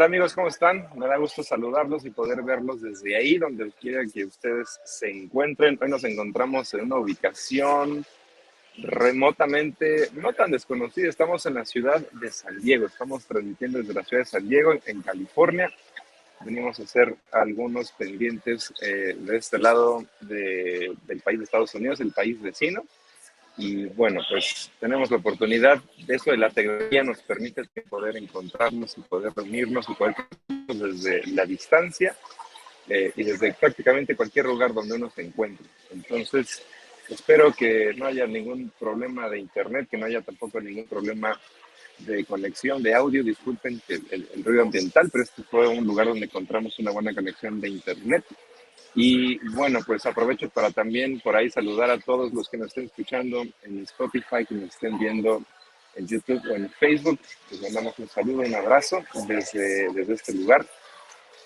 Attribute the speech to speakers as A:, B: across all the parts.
A: Hola amigos, ¿cómo están? Me da gusto saludarlos y poder verlos desde ahí, donde quiera que ustedes se encuentren. Hoy nos encontramos en una ubicación remotamente, no tan desconocida. Estamos en la ciudad de San Diego. Estamos transmitiendo desde la ciudad de San Diego, en California. Venimos a hacer algunos pendientes eh, de este lado del país de Estados Unidos, el país vecino. Y bueno, pues tenemos la oportunidad de eso de la tecnología nos permite poder encontrarnos y poder reunirnos y poder desde la distancia eh, y desde prácticamente cualquier lugar donde uno se encuentre. Entonces, espero que no haya ningún problema de internet, que no haya tampoco ningún problema de conexión de audio. Disculpen el, el ruido ambiental, pero este fue un lugar donde encontramos una buena conexión de internet. Y bueno, pues aprovecho para también por ahí saludar a todos los que nos estén escuchando en Spotify, que nos estén viendo en YouTube o en Facebook. Les mandamos un saludo, un abrazo desde, desde este lugar.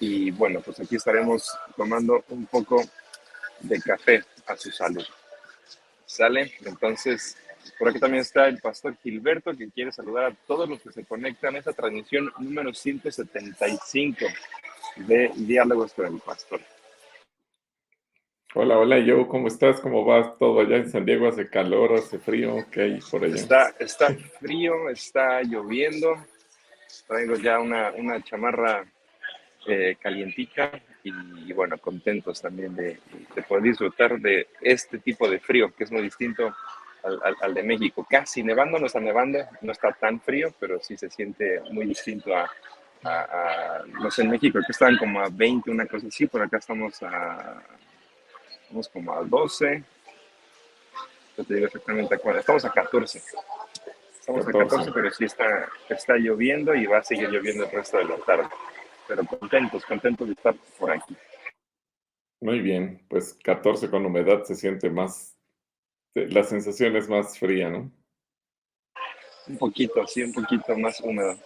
A: Y bueno, pues aquí estaremos tomando un poco de café a su salud. ¿Sale? Entonces, por aquí también está el pastor Gilberto, que quiere saludar a todos los que se conectan a esta transmisión número 175 de Diálogos con el Pastor.
B: Hola, hola, yo, ¿cómo estás? ¿Cómo va todo allá en San Diego? ¿Hace calor, hace frío? ¿Qué hay por allá?
A: Está, está frío, está lloviendo. Traigo ya una, una chamarra eh, calientita y, bueno, contentos también de, de, poder disfrutar de este tipo de frío, que es muy distinto al, al, al, de México. Casi nevando, no está nevando, no está tan frío, pero sí se siente muy distinto a, a, a no sé, en México, que estaban como a 20, una cosa así, por acá estamos a Estamos como a 12. Yo te digo exactamente cuál. Estamos a 14. Estamos 14. a 14, pero sí está, está lloviendo y va a seguir lloviendo el resto de la tarde. Pero contentos, contentos de estar por aquí.
B: Muy bien, pues 14 con humedad se siente más, la sensación es más fría, ¿no?
A: Un poquito, sí, un poquito más húmedo.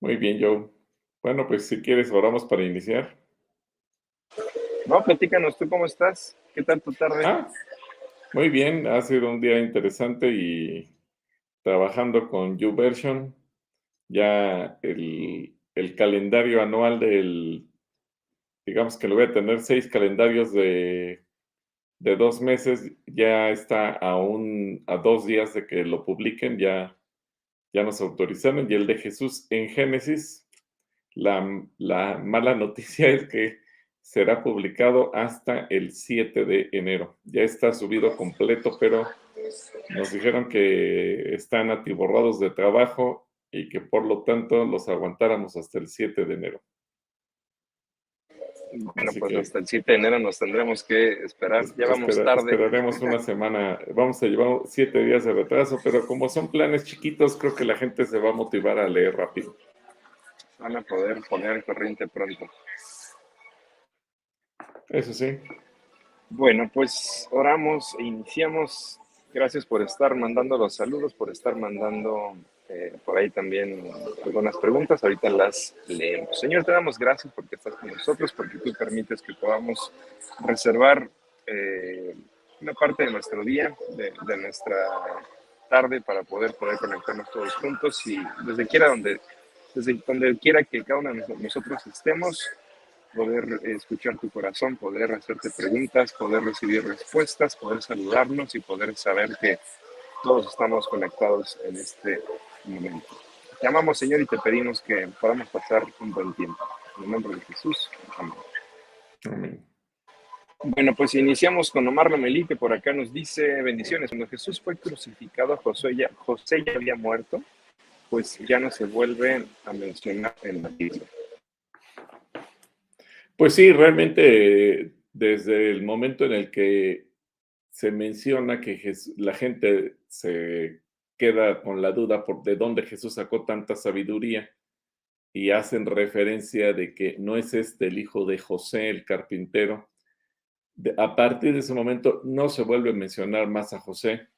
B: Muy bien, Joe. Bueno, pues si quieres, oramos para iniciar.
A: No, platícanos, ¿tú cómo estás? ¿Qué tal tu tarde?
B: Ah, muy bien, ha sido un día interesante y trabajando con YouVersion, ya el, el, calendario anual del, digamos que lo voy a tener seis calendarios de, de dos meses, ya está a, un, a dos días de que lo publiquen, ya, ya nos autorizaron, y el de Jesús en Génesis, la, la mala noticia es que será publicado hasta el 7 de enero. Ya está subido completo, pero nos dijeron que están atiborrados de trabajo y que por lo tanto los aguantáramos hasta el 7 de enero.
A: Bueno, Así pues que, hasta el 7 de enero nos tendremos que esperar. Ya vamos
B: espera,
A: tarde.
B: Esperaremos una semana. Vamos a llevar siete días de retraso, pero como son planes chiquitos, creo que la gente se va a motivar a leer rápido.
A: Van a poder poner corriente pronto.
B: Eso sí.
A: Bueno, pues oramos e iniciamos. Gracias por estar mandando los saludos, por estar mandando eh, por ahí también algunas preguntas. Ahorita las leemos. Señor, te damos gracias porque estás con nosotros, porque tú permites que podamos reservar eh, una parte de nuestro día, de, de, nuestra tarde, para poder, poder conectarnos todos juntos y desde quiera donde, desde donde quiera que cada uno de nosotros estemos, poder escuchar tu corazón, poder hacerte preguntas, poder recibir respuestas, poder saludarnos y poder saber que todos estamos conectados en este momento. Te amamos, Señor, y te pedimos que podamos pasar un buen tiempo. En el nombre de Jesús. Amén.
B: Amén.
A: Bueno, pues iniciamos con Omar Lomelí, que por acá nos dice bendiciones. Cuando Jesús fue crucificado, José ya, José ya había muerto, pues ya no se vuelve a mencionar en la Biblia.
B: Pues sí, realmente desde el momento en el que se menciona que la gente se queda con la duda por de dónde Jesús sacó tanta sabiduría y hacen referencia de que no es este el hijo de José el carpintero, a partir de ese momento no se vuelve a mencionar más a José.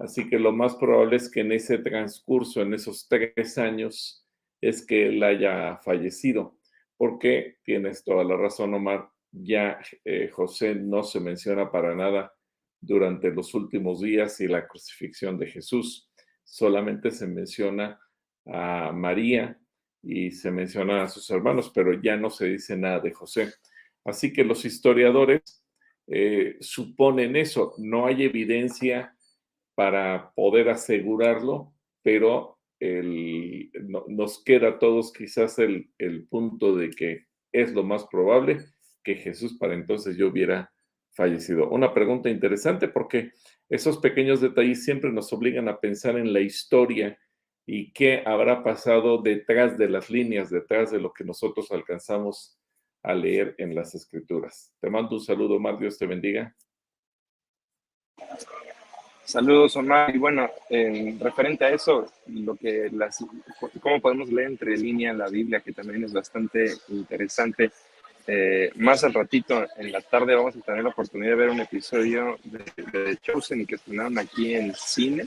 B: Así que lo más probable es que en ese transcurso, en esos tres años, es que él haya fallecido. Porque tienes toda la razón, Omar. Ya eh, José no se menciona para nada durante los últimos días y la crucifixión de Jesús. Solamente se menciona a María y se menciona a sus hermanos, pero ya no se dice nada de José. Así que los historiadores eh, suponen eso. No hay evidencia para poder asegurarlo, pero nos queda a todos quizás el, el, punto de que es lo más probable que Jesús para entonces yo hubiera fallecido. Una pregunta interesante porque esos pequeños detalles siempre nos obligan a pensar en la historia y qué habrá pasado detrás de las líneas, detrás de lo que nosotros alcanzamos a leer en las escrituras. Te mando un saludo, Omar, Dios te bendiga.
A: Saludos, Omar. Y bueno, en referente a eso, lo que las, cómo podemos leer entre líneas la Biblia, que también es bastante interesante. Eh, más al ratito, en la tarde, vamos a tener la oportunidad de ver un episodio de, de Chosen que estrenaron aquí en cine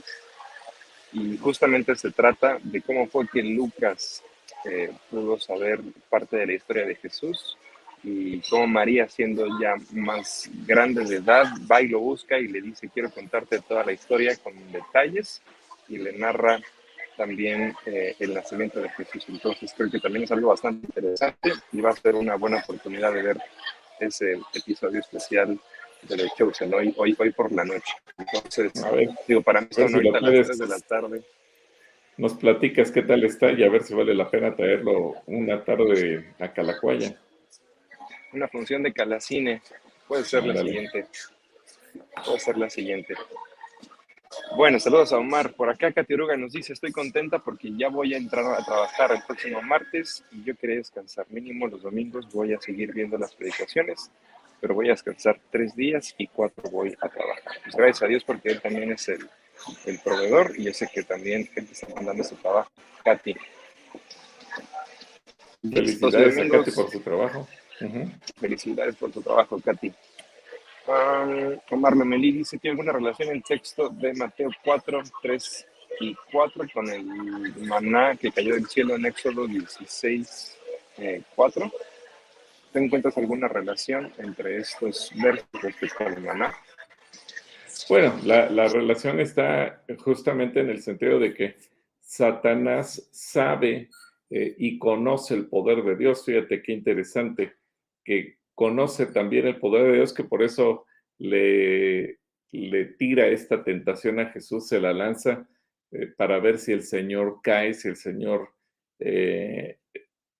A: y justamente se trata de cómo fue que Lucas eh, pudo saber parte de la historia de Jesús y cómo María, siendo ya más grande de edad, va y lo busca y le dice, quiero contarte toda la historia con detalles y le narra también eh, el nacimiento de Jesús. Entonces creo que también es algo bastante interesante y va a ser una buena oportunidad de ver ese episodio especial de Chosen hoy, hoy, hoy por la noche. Entonces, a ver, digo, para mí son ahorita las 3 de la tarde.
B: Nos platicas qué tal está y a ver si vale la pena traerlo una tarde a Calacuaya.
A: Una función de Calacine. Puede ser la siguiente. Puede ser la siguiente. Bueno, saludos a Omar. Por acá Catiruga nos dice, estoy contenta porque ya voy a entrar a trabajar el próximo martes y yo quería descansar. Mínimo los domingos voy a seguir viendo las predicaciones pero voy a descansar tres días y cuatro voy a trabajar. Pues gracias a Dios porque Él también es el, el proveedor y yo sé que también Él está mandando ese trabajo. Katy.
B: Felicidades a Katy por su trabajo.
A: Felicidades por tu trabajo, Katy. Um, Omar Memelí dice hay alguna relación el texto de Mateo 4, 3 y 4 con el maná que cayó del cielo en Éxodo 16, 4. ¿Te encuentras alguna relación entre estos versos respecto al maná?
B: Bueno, la, la, relación está justamente en el sentido de que Satanás sabe eh, y conoce el poder de Dios. Fíjate qué interesante, que conoce también el poder de Dios, que por eso le, le tira esta tentación a Jesús, se la lanza eh, para ver si el Señor cae, si el Señor eh,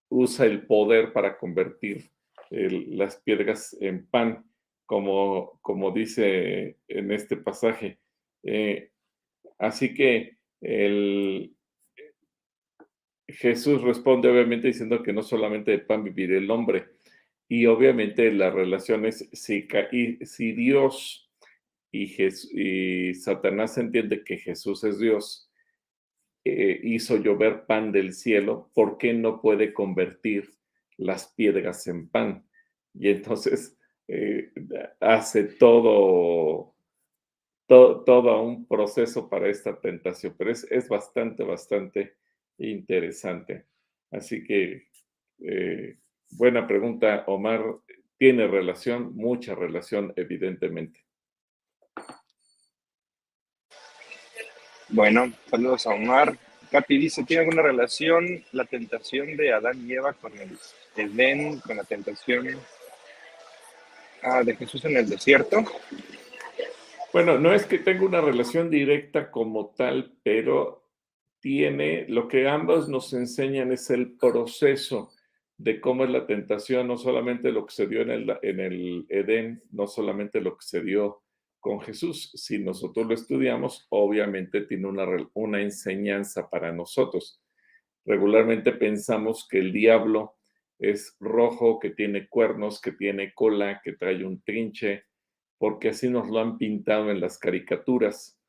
B: usa el poder para convertir las piedras en pan, como, como dice en este pasaje. Eh, así que el, Jesús responde obviamente diciendo que no solamente de pan vivirá el hombre, y obviamente la relación es si, si Dios y, Satanás entiende que Jesús es Dios, eh, hizo llover pan del cielo, ¿por qué no puede convertir las piedras en pan. Y entonces eh, hace todo, todo, un proceso para esta tentación, pero es, es bastante, bastante interesante. Así que, eh, buena pregunta, Omar. Tiene relación, mucha relación, evidentemente.
A: Bueno, saludos a Omar. Katy dice, ¿tiene alguna relación la tentación de Adán y Eva con el Edén, con la tentación ah, de Jesús en el desierto?
B: Bueno, no es que tenga una relación directa como tal, pero tiene, lo que ambos nos enseñan es el proceso de cómo es la tentación, no solamente lo que se dio en el, en el Edén, no solamente lo que se dio con Jesús. Si nosotros lo estudiamos, obviamente tiene una, una enseñanza para nosotros. Regularmente pensamos que el diablo es rojo, que tiene cuernos, que tiene cola, que trae un trinche, porque así nos lo han pintado en las caricaturas.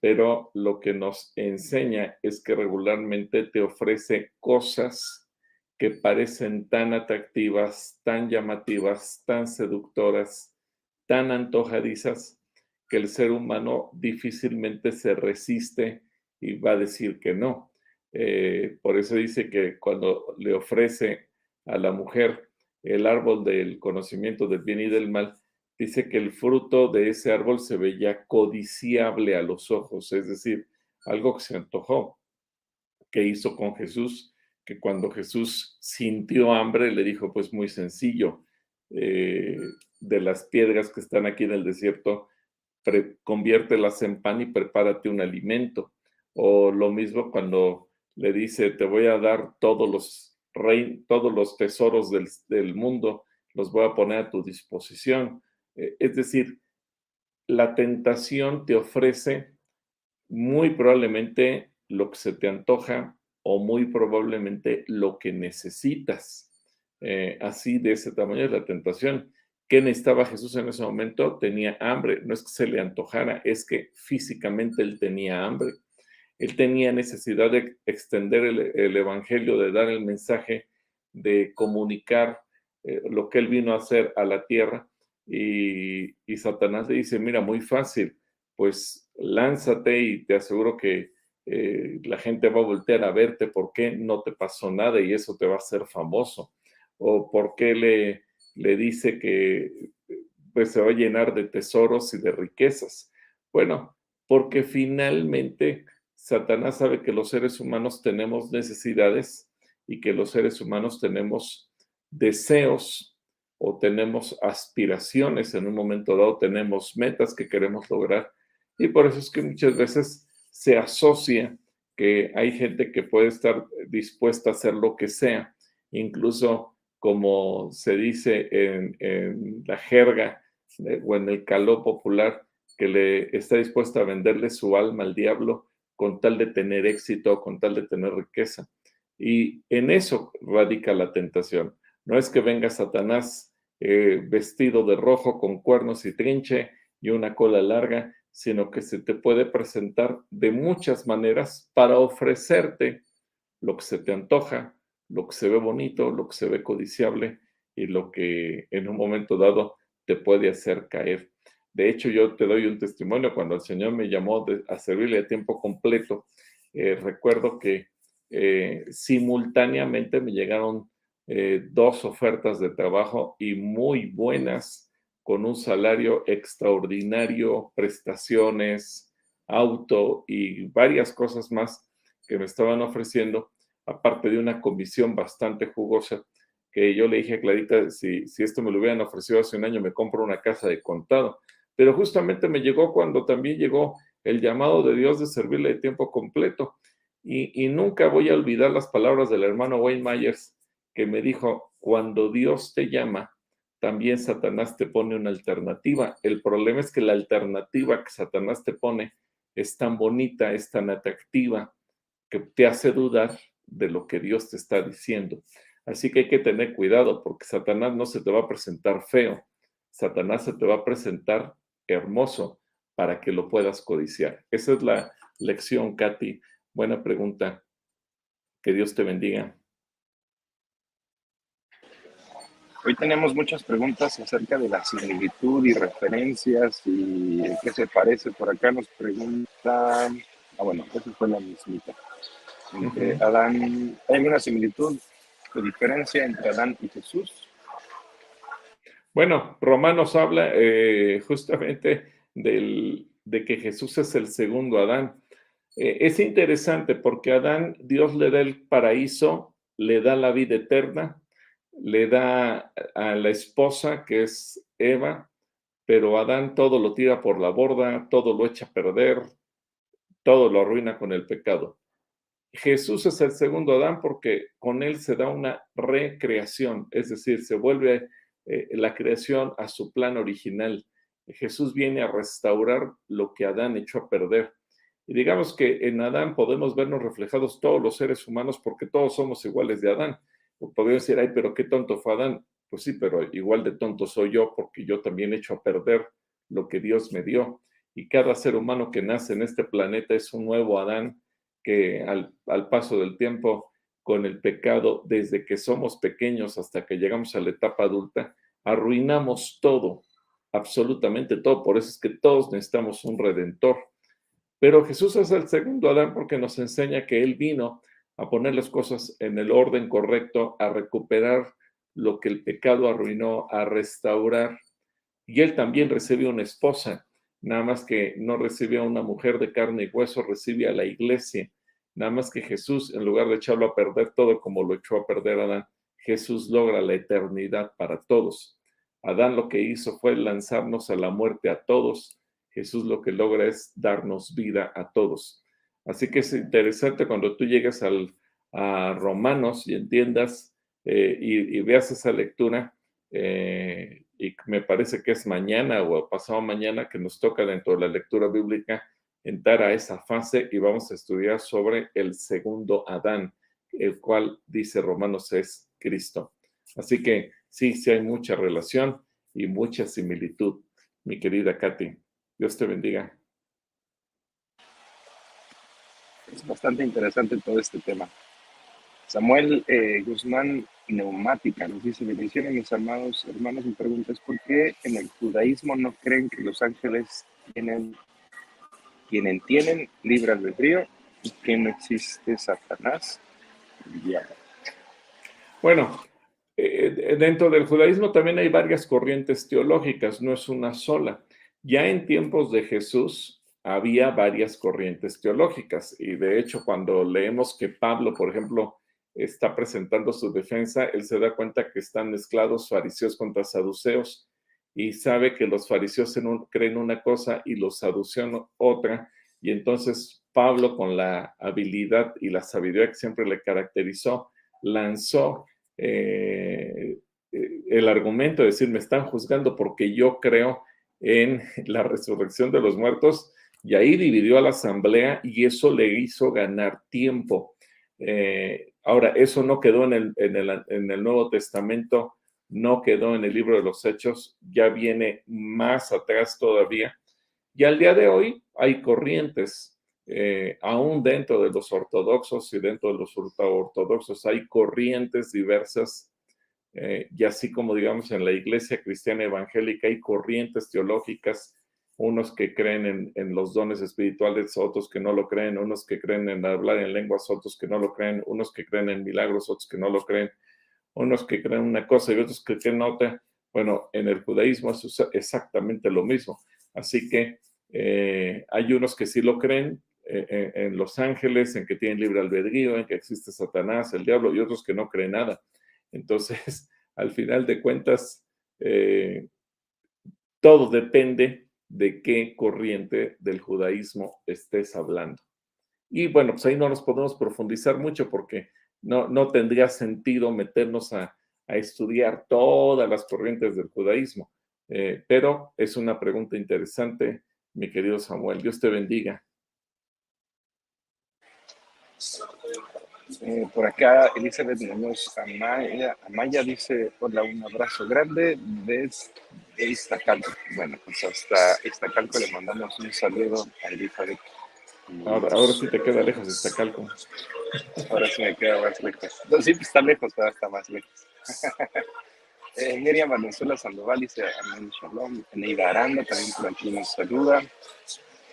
B: Pero lo que nos enseña es que regularmente te ofrece cosas que parecen tan atractivas, tan llamativas, tan seductoras, tan antojadizas que el ser humano difícilmente se resiste y va a decir que no. Eh, por eso dice que cuando le ofrece a la mujer el árbol del conocimiento del bien y del mal, dice que el fruto de ese árbol se veía codiciable a los ojos, es decir, algo que se antojó, que hizo con Jesús, que cuando Jesús sintió hambre le dijo, pues muy sencillo, eh, de las piedras que están aquí en el desierto, conviértelas en pan y prepárate un alimento. O lo mismo cuando le dice, te voy a dar todos los, todos los tesoros del, del mundo, los voy a poner a tu disposición. Eh, es decir, la tentación te ofrece muy probablemente lo que se te antoja o muy probablemente lo que necesitas. Eh, así de ese tamaño es la tentación. ¿Qué necesitaba Jesús en ese momento? Tenía hambre. No es que se le antojara, es que físicamente él tenía hambre. Él tenía necesidad de extender el, evangelio, de dar el mensaje, de comunicar eh, lo que él vino a hacer a la tierra. Y, y Satanás le dice, mira, muy fácil, pues lánzate y te aseguro que eh, la gente va a voltear a verte porque no te pasó nada y eso te va a hacer famoso. O porque le, le dice que pues, se va a llenar de tesoros y de riquezas. Bueno, porque finalmente Satanás sabe que los seres humanos tenemos necesidades y que los seres humanos tenemos deseos o tenemos aspiraciones en un momento dado, tenemos metas que queremos lograr y por eso es que muchas veces se asocia que hay gente que puede estar dispuesta a hacer lo que sea, incluso como se dice en, la jerga eh, o en el caló popular, que le está dispuesta a venderle su alma al diablo con tal de tener éxito, con tal de tener riqueza. Y en eso radica la tentación. No es que venga Satanás eh, vestido de rojo con cuernos y trinche y una cola larga, sino que se te puede presentar de muchas maneras para ofrecerte lo que se te antoja, lo que se ve bonito, lo que se ve codiciable y lo que en un momento dado te puede hacer caer. De hecho, yo te doy un testimonio. Cuando el Señor me llamó a servirle a tiempo completo, eh, recuerdo que eh, simultáneamente me llegaron eh, dos ofertas de trabajo y muy buenas con un salario extraordinario, prestaciones, auto y varias cosas más que me estaban ofreciendo, aparte de una comisión bastante jugosa, que yo le dije a Clarita, si, si esto me lo hubieran ofrecido hace un año, me compro una casa de contado. Pero justamente me llegó cuando también llegó el llamado de Dios de servirle de tiempo completo. Y, y nunca voy a olvidar las palabras del hermano Wayne Myers, que me dijo, cuando Dios te llama, también Satanás te pone una alternativa. El problema es que la alternativa que Satanás te pone es tan bonita, es tan atractiva, que te hace dudar de lo que Dios te está diciendo. Así que hay que tener cuidado porque Satanás no se te va a presentar feo, Satanás se te va a presentar hermoso para que lo puedas codiciar. Esa es la lección, Katy. Buena pregunta. Que Dios te bendiga.
A: Hoy tenemos muchas preguntas acerca de la similitud y referencias y qué se parece. Por acá nos pregunta, ah bueno, esa fue la mismita. Adán, ¿hay alguna similitud o diferencia entre Adán y Jesús?
B: Bueno, Romanos habla eh, justamente del, de que Jesús es el segundo Adán. Eh, es interesante porque Adán Dios le da el paraíso, le da la vida eterna, le da a la esposa, que es Eva, pero Adán todo lo tira por la borda, todo lo echa a perder, todo lo arruina con el pecado. Jesús es el segundo Adán porque con él se da una recreación, es decir, se vuelve eh, la creación a su plan original. Jesús viene a restaurar lo que Adán echó a perder. Y digamos que en Adán podemos vernos reflejados todos los seres humanos porque todos somos iguales de Adán podría decir, ay, pero qué tonto fue Adán. Pues sí, pero igual de tonto soy yo porque yo también he hecho a perder lo que Dios me dio. Y cada ser humano que nace en este planeta es un nuevo Adán que al, al paso del tiempo, con el pecado, desde que somos pequeños hasta que llegamos a la etapa adulta, arruinamos todo, absolutamente todo. Por eso es que todos necesitamos un redentor. Pero Jesús es el segundo Adán porque nos enseña que Él vino a poner las cosas en el orden correcto, a recuperar lo que el pecado arruinó, a restaurar. Y Él también recibió una esposa, nada más que no recibió a una mujer de carne y hueso, recibe a la iglesia. Nada más que Jesús, en lugar de echarlo a perder todo como lo echó a perder Adán, Jesús logra la eternidad para todos. Adán lo que hizo fue lanzarnos a la muerte a todos. Jesús lo que logra es darnos vida a todos. Así que es interesante cuando tú llegas al, a Romanos y entiendas eh, y, veas esa lectura, eh, y me parece que es mañana o pasado mañana que nos toca dentro de la lectura bíblica entrar a esa fase y vamos a estudiar sobre el segundo Adán, el cual dice Romanos es Cristo. Así que sí, sí hay mucha relación y mucha similitud, mi querida Katy. Dios te bendiga.
A: Es bastante interesante todo este tema. Samuel eh, Guzmán Neumática nos dice, bendiciones mis amados hermanos, mi pregunta es, ¿por qué en el judaísmo no creen que los ángeles tienen, tienen, tienen libre albedrío y que no existe Satanás?
B: Bueno, eh, dentro del judaísmo también hay varias corrientes teológicas, no es una sola. Ya en tiempos de Jesús había varias corrientes teológicas y de hecho cuando leemos que Pablo, por ejemplo, está presentando su defensa, él se da cuenta que están mezclados fariseos contra saduceos y sabe que los fariseos creen una cosa y los saduceos otra. Y entonces Pablo, con la habilidad y la sabiduría que siempre le caracterizó, lanzó eh, eh, el argumento de decir, me están juzgando porque yo creo en la resurrección de los muertos, y ahí dividió a la asamblea y eso le hizo ganar tiempo. Eh, ahora, eso no quedó en el, en, el, en el, Nuevo Testamento, no quedó en el libro de los Hechos, ya viene más atrás todavía. Y al día de hoy hay corrientes, eh, aún dentro de los ortodoxos y dentro de los ortodoxos hay corrientes diversas eh, y así como digamos en la iglesia cristiana evangélica hay corrientes teológicas, unos que creen en, los dones espirituales, otros que no lo creen, unos que creen en hablar en lenguas, otros que no lo creen, unos que creen en milagros, otros que no lo creen, unos que creen una cosa y otros que creen otra. Bueno, en el judaísmo es exactamente lo mismo. Así que eh, hay unos que sí lo creen, eh, en los ángeles, en que tienen libre albedrío, en que existe Satanás, el diablo, y otros que no creen nada. Entonces, al final de cuentas, eh, todo depende de qué corriente del judaísmo estés hablando. Y bueno, pues ahí no nos podemos profundizar mucho porque no, no tendría sentido meternos a, estudiar todas las corrientes del judaísmo. Eh, pero es una pregunta interesante, mi querido Samuel. Dios te bendiga.
A: Eh, por acá, Elizabeth Muñoz Amaya, Amaya dice: Hola, un abrazo grande desde Iztacalco. Bueno, pues hasta Iztacalco le mandamos un saludo a Elizabeth.
B: Ahora, ahora sí te queda lejos Iztacalco.
A: Ahora sí me queda más lejos. No, sí, está lejos, pero está más lejos. eh, Miriam Valenzuela Sandoval dice: Amén Shalom. Neida Aranda también por aquí nos saluda.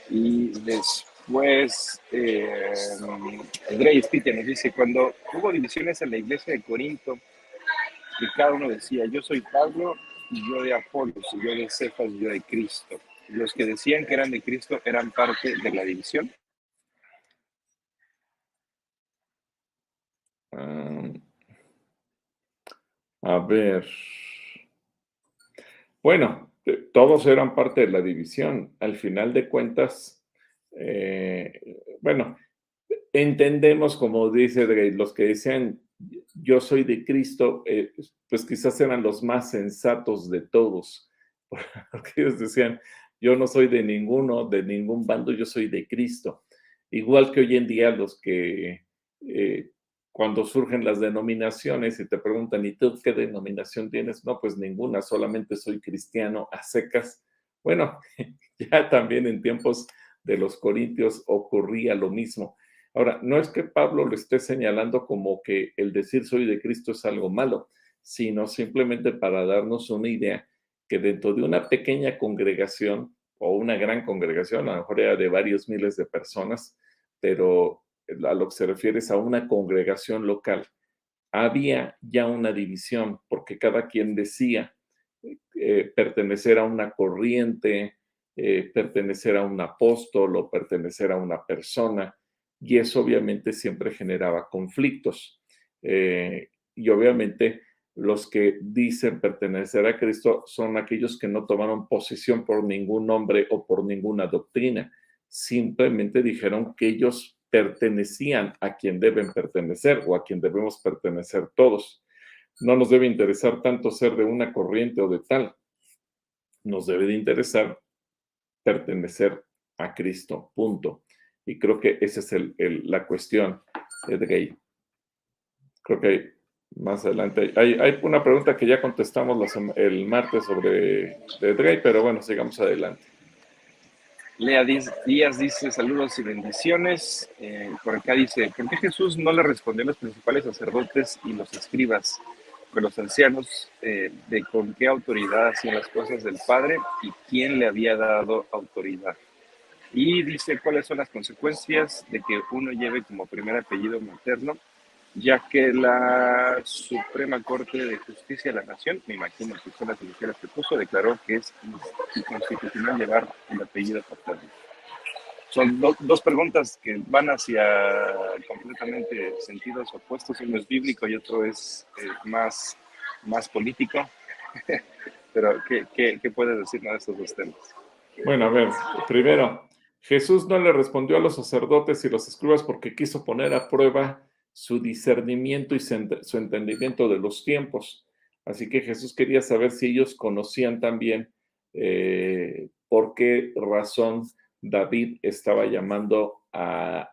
A: Y después pues eh, André Spitia nos dice, cuando hubo divisiones en la iglesia de Corinto, y cada uno decía, yo soy Pablo, y yo de Apolos, y yo de Cefas, y yo de Cristo. Los que decían que eran de Cristo eran parte de la división.
B: Ah, a ver. Bueno, todos eran parte de la división. Al final de cuentas, eh, bueno, entendemos, como dice los que decían, yo soy de Cristo, eh, pues quizás eran los más sensatos de todos, porque ellos decían, yo no soy de ninguno, de ningún bando, yo soy de Cristo. Igual que hoy en día los que eh, cuando surgen las denominaciones y te preguntan, ¿y tú qué denominación tienes? No, pues ninguna, solamente soy cristiano a secas. Bueno, ya también en tiempos de los corintios ocurría lo mismo. Ahora, no es que Pablo lo esté señalando como que el decir soy de Cristo es algo malo, sino simplemente para darnos una idea que dentro de una pequeña congregación o una gran congregación, a lo mejor era de varios miles de personas, pero a lo que se refiere es a una congregación local, había ya una división porque cada quien decía eh, pertenecer a una corriente, eh, pertenecer a un apóstol o pertenecer a una persona, y eso obviamente siempre generaba conflictos. Eh, y obviamente los que dicen pertenecer a Cristo son aquellos que no tomaron posición por ningún nombre o por ninguna doctrina. Simplemente dijeron que ellos pertenecían a quien deben pertenecer o a quien debemos pertenecer todos. No nos debe interesar tanto ser de una corriente o de tal. Nos debe de interesar pertenecer a Cristo, punto. Y creo que esa es la cuestión de Gay. Creo que más adelante. Hay, una pregunta que ya contestamos el martes sobre de pero bueno, sigamos adelante.
A: Lea Díaz dice saludos y bendiciones. Eh, por acá dice, ¿por qué Jesús no le respondió a los principales sacerdotes y los escribas, con los ancianos, eh, de con qué autoridad hacían las cosas del Padre y quién le había dado autoridad? Y dice cuáles son las consecuencias de que uno lleve como primer apellido materno ya que la Suprema Corte de Justicia de la Nación, me imagino que son las iniciales que puso, declaró que es inconstitucional llevar el apellido paterno. Son dos preguntas que van hacia completamente sentidos opuestos. Uno es bíblico y otro es eh, más, más político. Pero, ¿qué, qué, qué puedes decirnos de estos dos temas?
B: Bueno, a ver, primero, Jesús no le respondió a los sacerdotes y los escribas porque quiso poner a prueba su discernimiento y su entendimiento de los tiempos. Así que Jesús quería saber si ellos conocían también eh, por qué razón David estaba llamando a,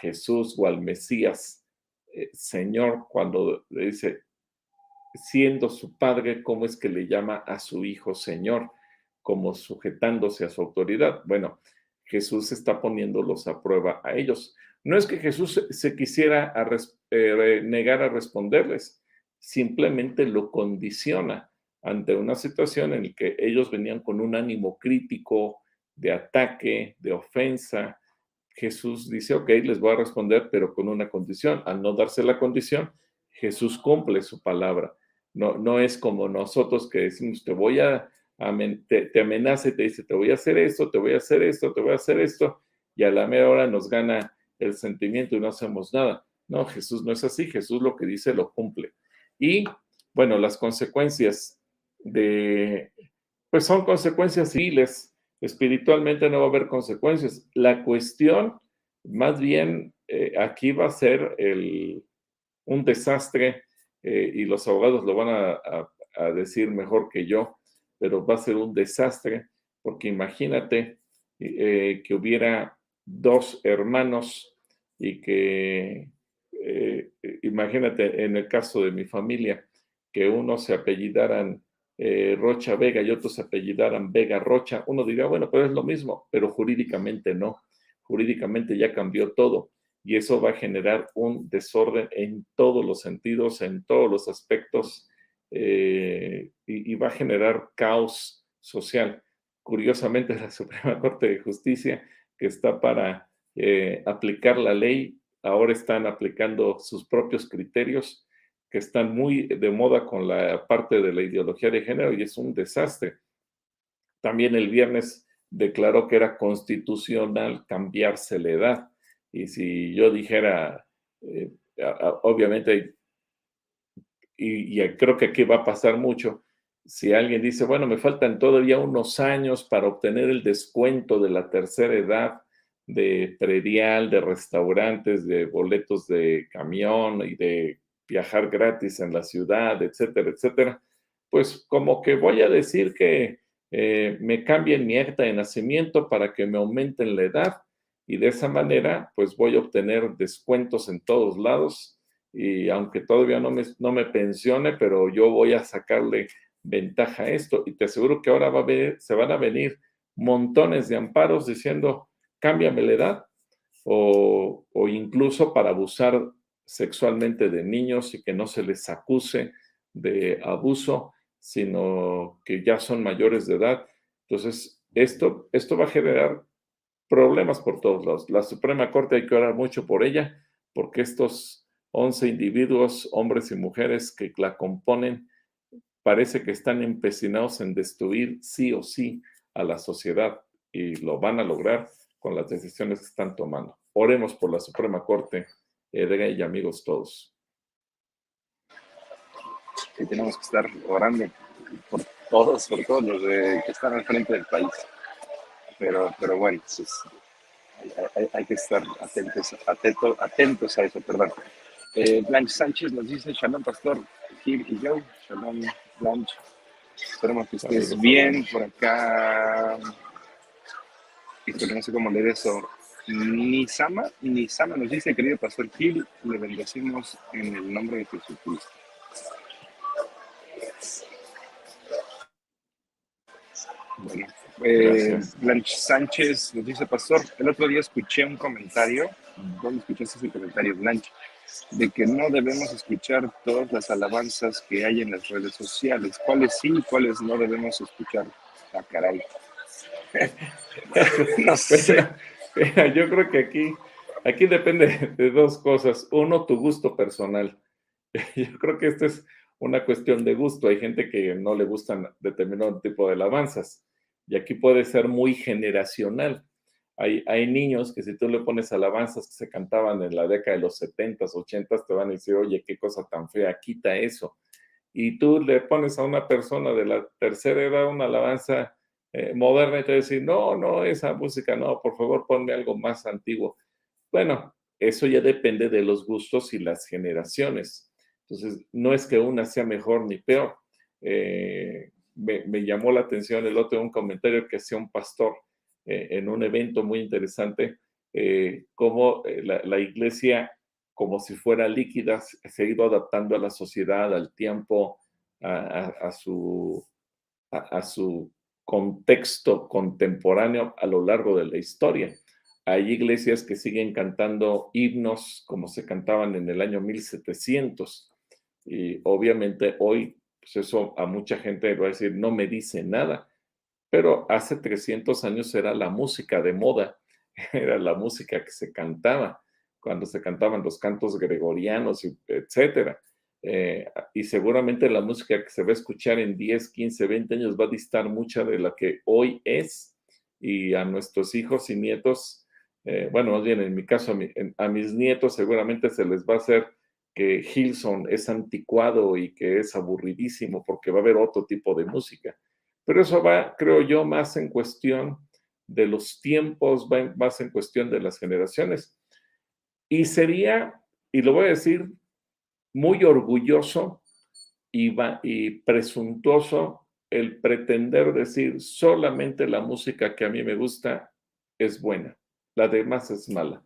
B: Jesús o al Mesías eh, Señor cuando le dice, siendo su padre, ¿cómo es que le llama a su hijo Señor? Como sujetándose a su autoridad. Bueno, Jesús está poniéndolos a prueba a ellos. No es que Jesús se quisiera eh, negar a responderles, simplemente lo condiciona ante una situación en la que ellos venían con un ánimo crítico, de ataque, de ofensa. Jesús dice, ok, les voy a responder, pero con una condición. Al no darse la condición, Jesús cumple su palabra. No, no es como nosotros que decimos, te voy a, te, te amenaza y te dice, te voy a hacer esto, te voy a hacer esto, te voy a hacer esto, y a la media hora nos gana el sentimiento y no hacemos nada. No, Jesús no es así, Jesús lo que dice lo cumple. Y bueno, las consecuencias de, pues son consecuencias civiles, espiritualmente no va a haber consecuencias. La cuestión, más bien, eh, aquí va a ser el, un desastre eh, y los abogados lo van a, decir mejor que yo, pero va a ser un desastre porque imagínate eh, que hubiera dos hermanos y que, imagínate en el caso de mi familia, que uno se apellidaran eh, Rocha Vega y otros apellidaran Vega Rocha, uno diría, bueno, pero es lo mismo, pero jurídicamente no. Jurídicamente ya cambió todo y eso va a generar un desorden en todos los sentidos, en todos los aspectos eh, y, y va a generar caos social. Curiosamente, la Suprema Corte de Justicia que está para eh, aplicar la ley, ahora están aplicando sus propios criterios que están muy de moda con la parte de la ideología de género y es un desastre. También el viernes declaró que era constitucional cambiarse la edad. Y si yo dijera, eh, obviamente, y, y, creo que aquí va a pasar mucho, si alguien dice, bueno, me faltan todavía unos años para obtener el descuento de la tercera edad de predial, de restaurantes, de boletos de camión y de viajar gratis en la ciudad, etcétera, etcétera, pues como que voy a decir que eh, me cambien mi acta de nacimiento para que me aumenten la edad y de esa manera pues voy a obtener descuentos en todos lados y aunque todavía no me, no me pensione, pero yo voy a sacarle ventaja a esto. Y te aseguro que ahora se van a venir montones de amparos diciendo, cámbiame la edad, o incluso para abusar sexualmente de niños y que no se les acuse de abuso. sino que ya son mayores de edad. Entonces, esto, esto va a generar problemas por todos lados. La Suprema Corte hay que orar mucho por ella, porque estos 11 individuos, hombres y mujeres que la componen, parece que están empecinados en destruir sí o sí a la sociedad y lo van a lograr con las decisiones que están tomando. Oremos por la Suprema Corte, Edgar y amigos todos.
A: Y tenemos que estar orando por todos, por todos los que están al frente del país. Pero, pero bueno, hay, que estar atentos, atentos a eso, perdón. Eh, Blanche Sánchez nos dice, Shalom Pastor, Gil y yo, Shalom Blanche. Esperemos que estés bien por acá. Y no sé cómo leer eso. Nisama, Nisama nos dice, querido Pastor Gil, le bendecimos en el nombre de Jesucristo. Bueno, eh, Blanche Sánchez nos dice, Pastor, el otro día escuché un comentario, ¿dónde escuchaste ese comentario, Blanche? De que no debemos escuchar todas las alabanzas que hay en las redes sociales. ¿Cuáles sí y cuáles no debemos escuchar? Ah, caray.
B: no sé. Yo creo que aquí, aquí depende de dos cosas. Uno, tu gusto personal. Yo creo que esta es una cuestión de gusto. Hay gente que no le gustan determinado tipo de alabanzas. Y aquí puede ser muy generacional. Hay, hay, niños que si tú le pones alabanzas que se cantaban en la década de los 70s, 80s, te van a decir, oye, qué cosa tan fea, quita eso. Y tú le pones a una persona de la tercera edad una alabanza eh, moderna y te a decir, no, no, esa música no, por favor, ponme algo más antiguo. Bueno, eso ya depende de los gustos y las generaciones. Entonces, no es que una sea mejor ni peor. Eh, me, llamó la atención el otro un comentario que hacía un pastor eh, en un evento muy interesante, eh, cómo eh, la, iglesia, como si fuera líquida, se ha ido adaptando a la sociedad, al tiempo, a, su, a su contexto contemporáneo a lo largo de la historia. Hay iglesias que siguen cantando himnos como se cantaban en el año 1700. Y obviamente hoy pues eso a mucha gente va a decir, no me dice nada. Pero hace 300 años era la música de moda, era la música que se cantaba, cuando se cantaban los cantos gregorianos, etcétera. Eh, y seguramente la música que se va a escuchar en 10, 15, 20 años va a distar mucha de la que hoy es. Y a nuestros hijos y nietos, eh, bueno, más bien en mi caso, a, a mis nietos seguramente se les va a hacer que Hilson es anticuado y que es aburridísimo porque va a haber otro tipo de música. Pero eso va, creo yo, más en cuestión de los tiempos, va más en cuestión de las generaciones. Y sería, y lo voy a decir, muy orgulloso y, y presuntuoso el pretender decir solamente la música que a mí me gusta es buena, la demás es mala.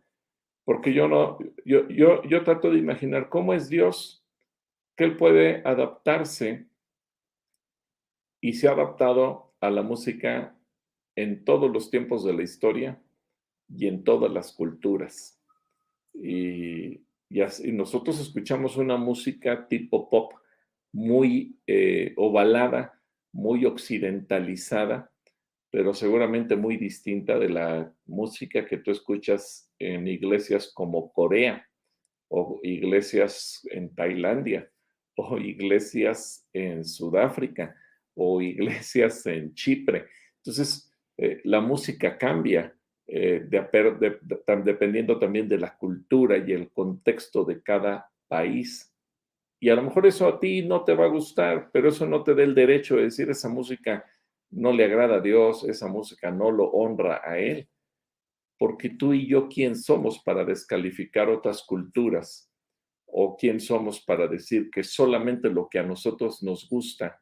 B: Porque yo no, yo, yo, yo trato de imaginar cómo es Dios, que Él puede adaptarse y se ha adaptado a la música en todos los tiempos de la historia y en todas las culturas. Y, y, nosotros escuchamos una música tipo pop muy eh, ovalada, muy occidentalizada, pero seguramente muy distinta de la música que tú escuchas en iglesias como Corea o iglesias en Tailandia o iglesias en Sudáfrica o iglesias en Chipre. Entonces, eh, la música cambia eh, dependiendo también de la cultura y el contexto de cada país. Y a lo mejor eso a ti no te va a gustar, pero eso no te da el derecho de decir esa música no le agrada a Dios, esa música no lo honra a Él. Porque tú y yo, ¿quién somos para descalificar otras culturas? ¿O quién somos para decir que solamente lo que a nosotros nos gusta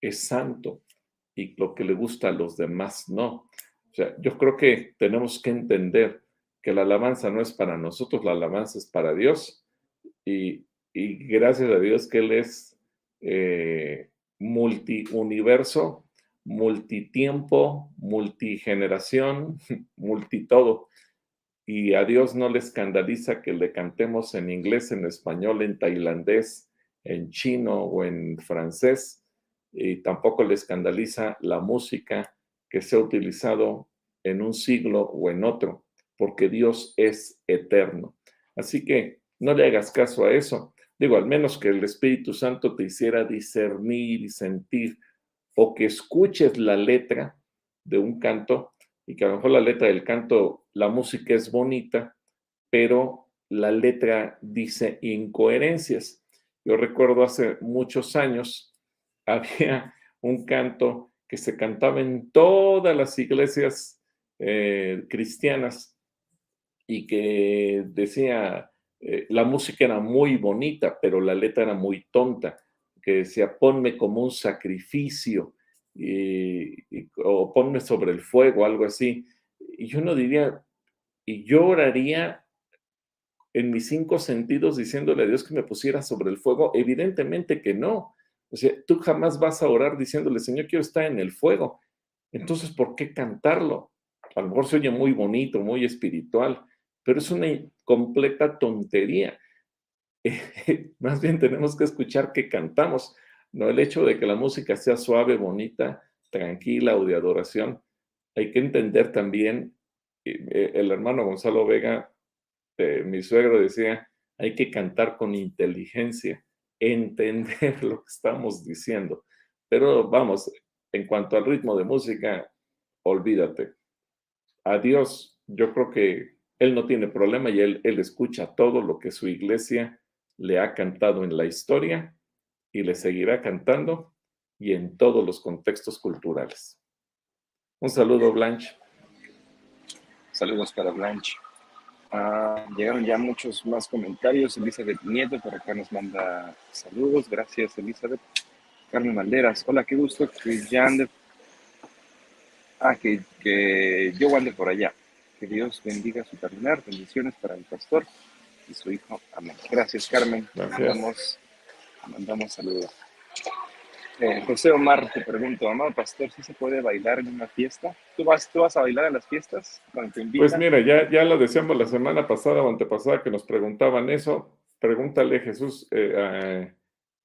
B: es santo y lo que le gusta a los demás no? O sea, yo creo que tenemos que entender que la alabanza no es para nosotros, la alabanza es para Dios. Y, gracias a Dios que Él es eh, multiuniverso multitiempo, multigeneración, multitodo. Y a Dios no le escandaliza que le cantemos en inglés, en español, en tailandés, en chino o en francés. y tampoco le escandaliza la música que se ha utilizado en un siglo o en otro, porque Dios es eterno. Así que no le hagas caso a eso. Digo, al menos que el Espíritu Santo te hiciera discernir y sentir, o que escuches la letra de un canto, y que a lo mejor la letra del canto, la música es bonita, pero la letra dice incoherencias. Yo recuerdo hace muchos años, había un canto que se cantaba en todas las iglesias eh, cristianas y que decía, eh, la música era muy bonita, pero la letra era muy tonta, que decía, ponme como un sacrificio o ponme sobre el fuego, algo así. Y yo no diría, y yo oraría en mis cinco sentidos diciéndole a Dios que me pusiera sobre el fuego. Evidentemente que no. O sea, tú jamás vas a orar diciéndole, Señor, quiero estar en el fuego. Entonces, ¿por qué cantarlo? A lo mejor se oye muy bonito, muy espiritual, pero es una completa tontería. Más bien tenemos que escuchar que cantamos, no el hecho de que la música sea suave, bonita, tranquila o de adoración. Hay que entender también, eh, el hermano Gonzalo Vega, eh, mi suegro decía, hay que cantar con inteligencia, entender lo que estamos diciendo. Pero vamos, en cuanto al ritmo de música, olvídate. A Dios, yo creo que Él no tiene problema y él, él escucha todo lo que su iglesia le ha cantado en la historia y le seguirá cantando y en todos los contextos culturales. Un saludo, Blanche.
A: Saludos para Blanche. Ah, llegaron ya muchos más comentarios. Elizabeth Nieto por acá nos manda saludos. Gracias, Elizabeth. Carmen Valderas. Hola, qué gusto que ya ande. Ah, que, que yo ande por allá. Que Dios bendiga su caminar. Bendiciones para el pastor y su hijo. Amén. Gracias, Carmen. Gracias mandamos saludos. Eh, José Omar te pregunto, amado pastor, ¿sí se puede bailar en una fiesta? ¿Tú vas, tú vas a bailar en las fiestas
B: Pues mira, ya, ya lo decíamos la semana pasada o antepasada que nos preguntaban eso. Pregúntale Jesús, eh,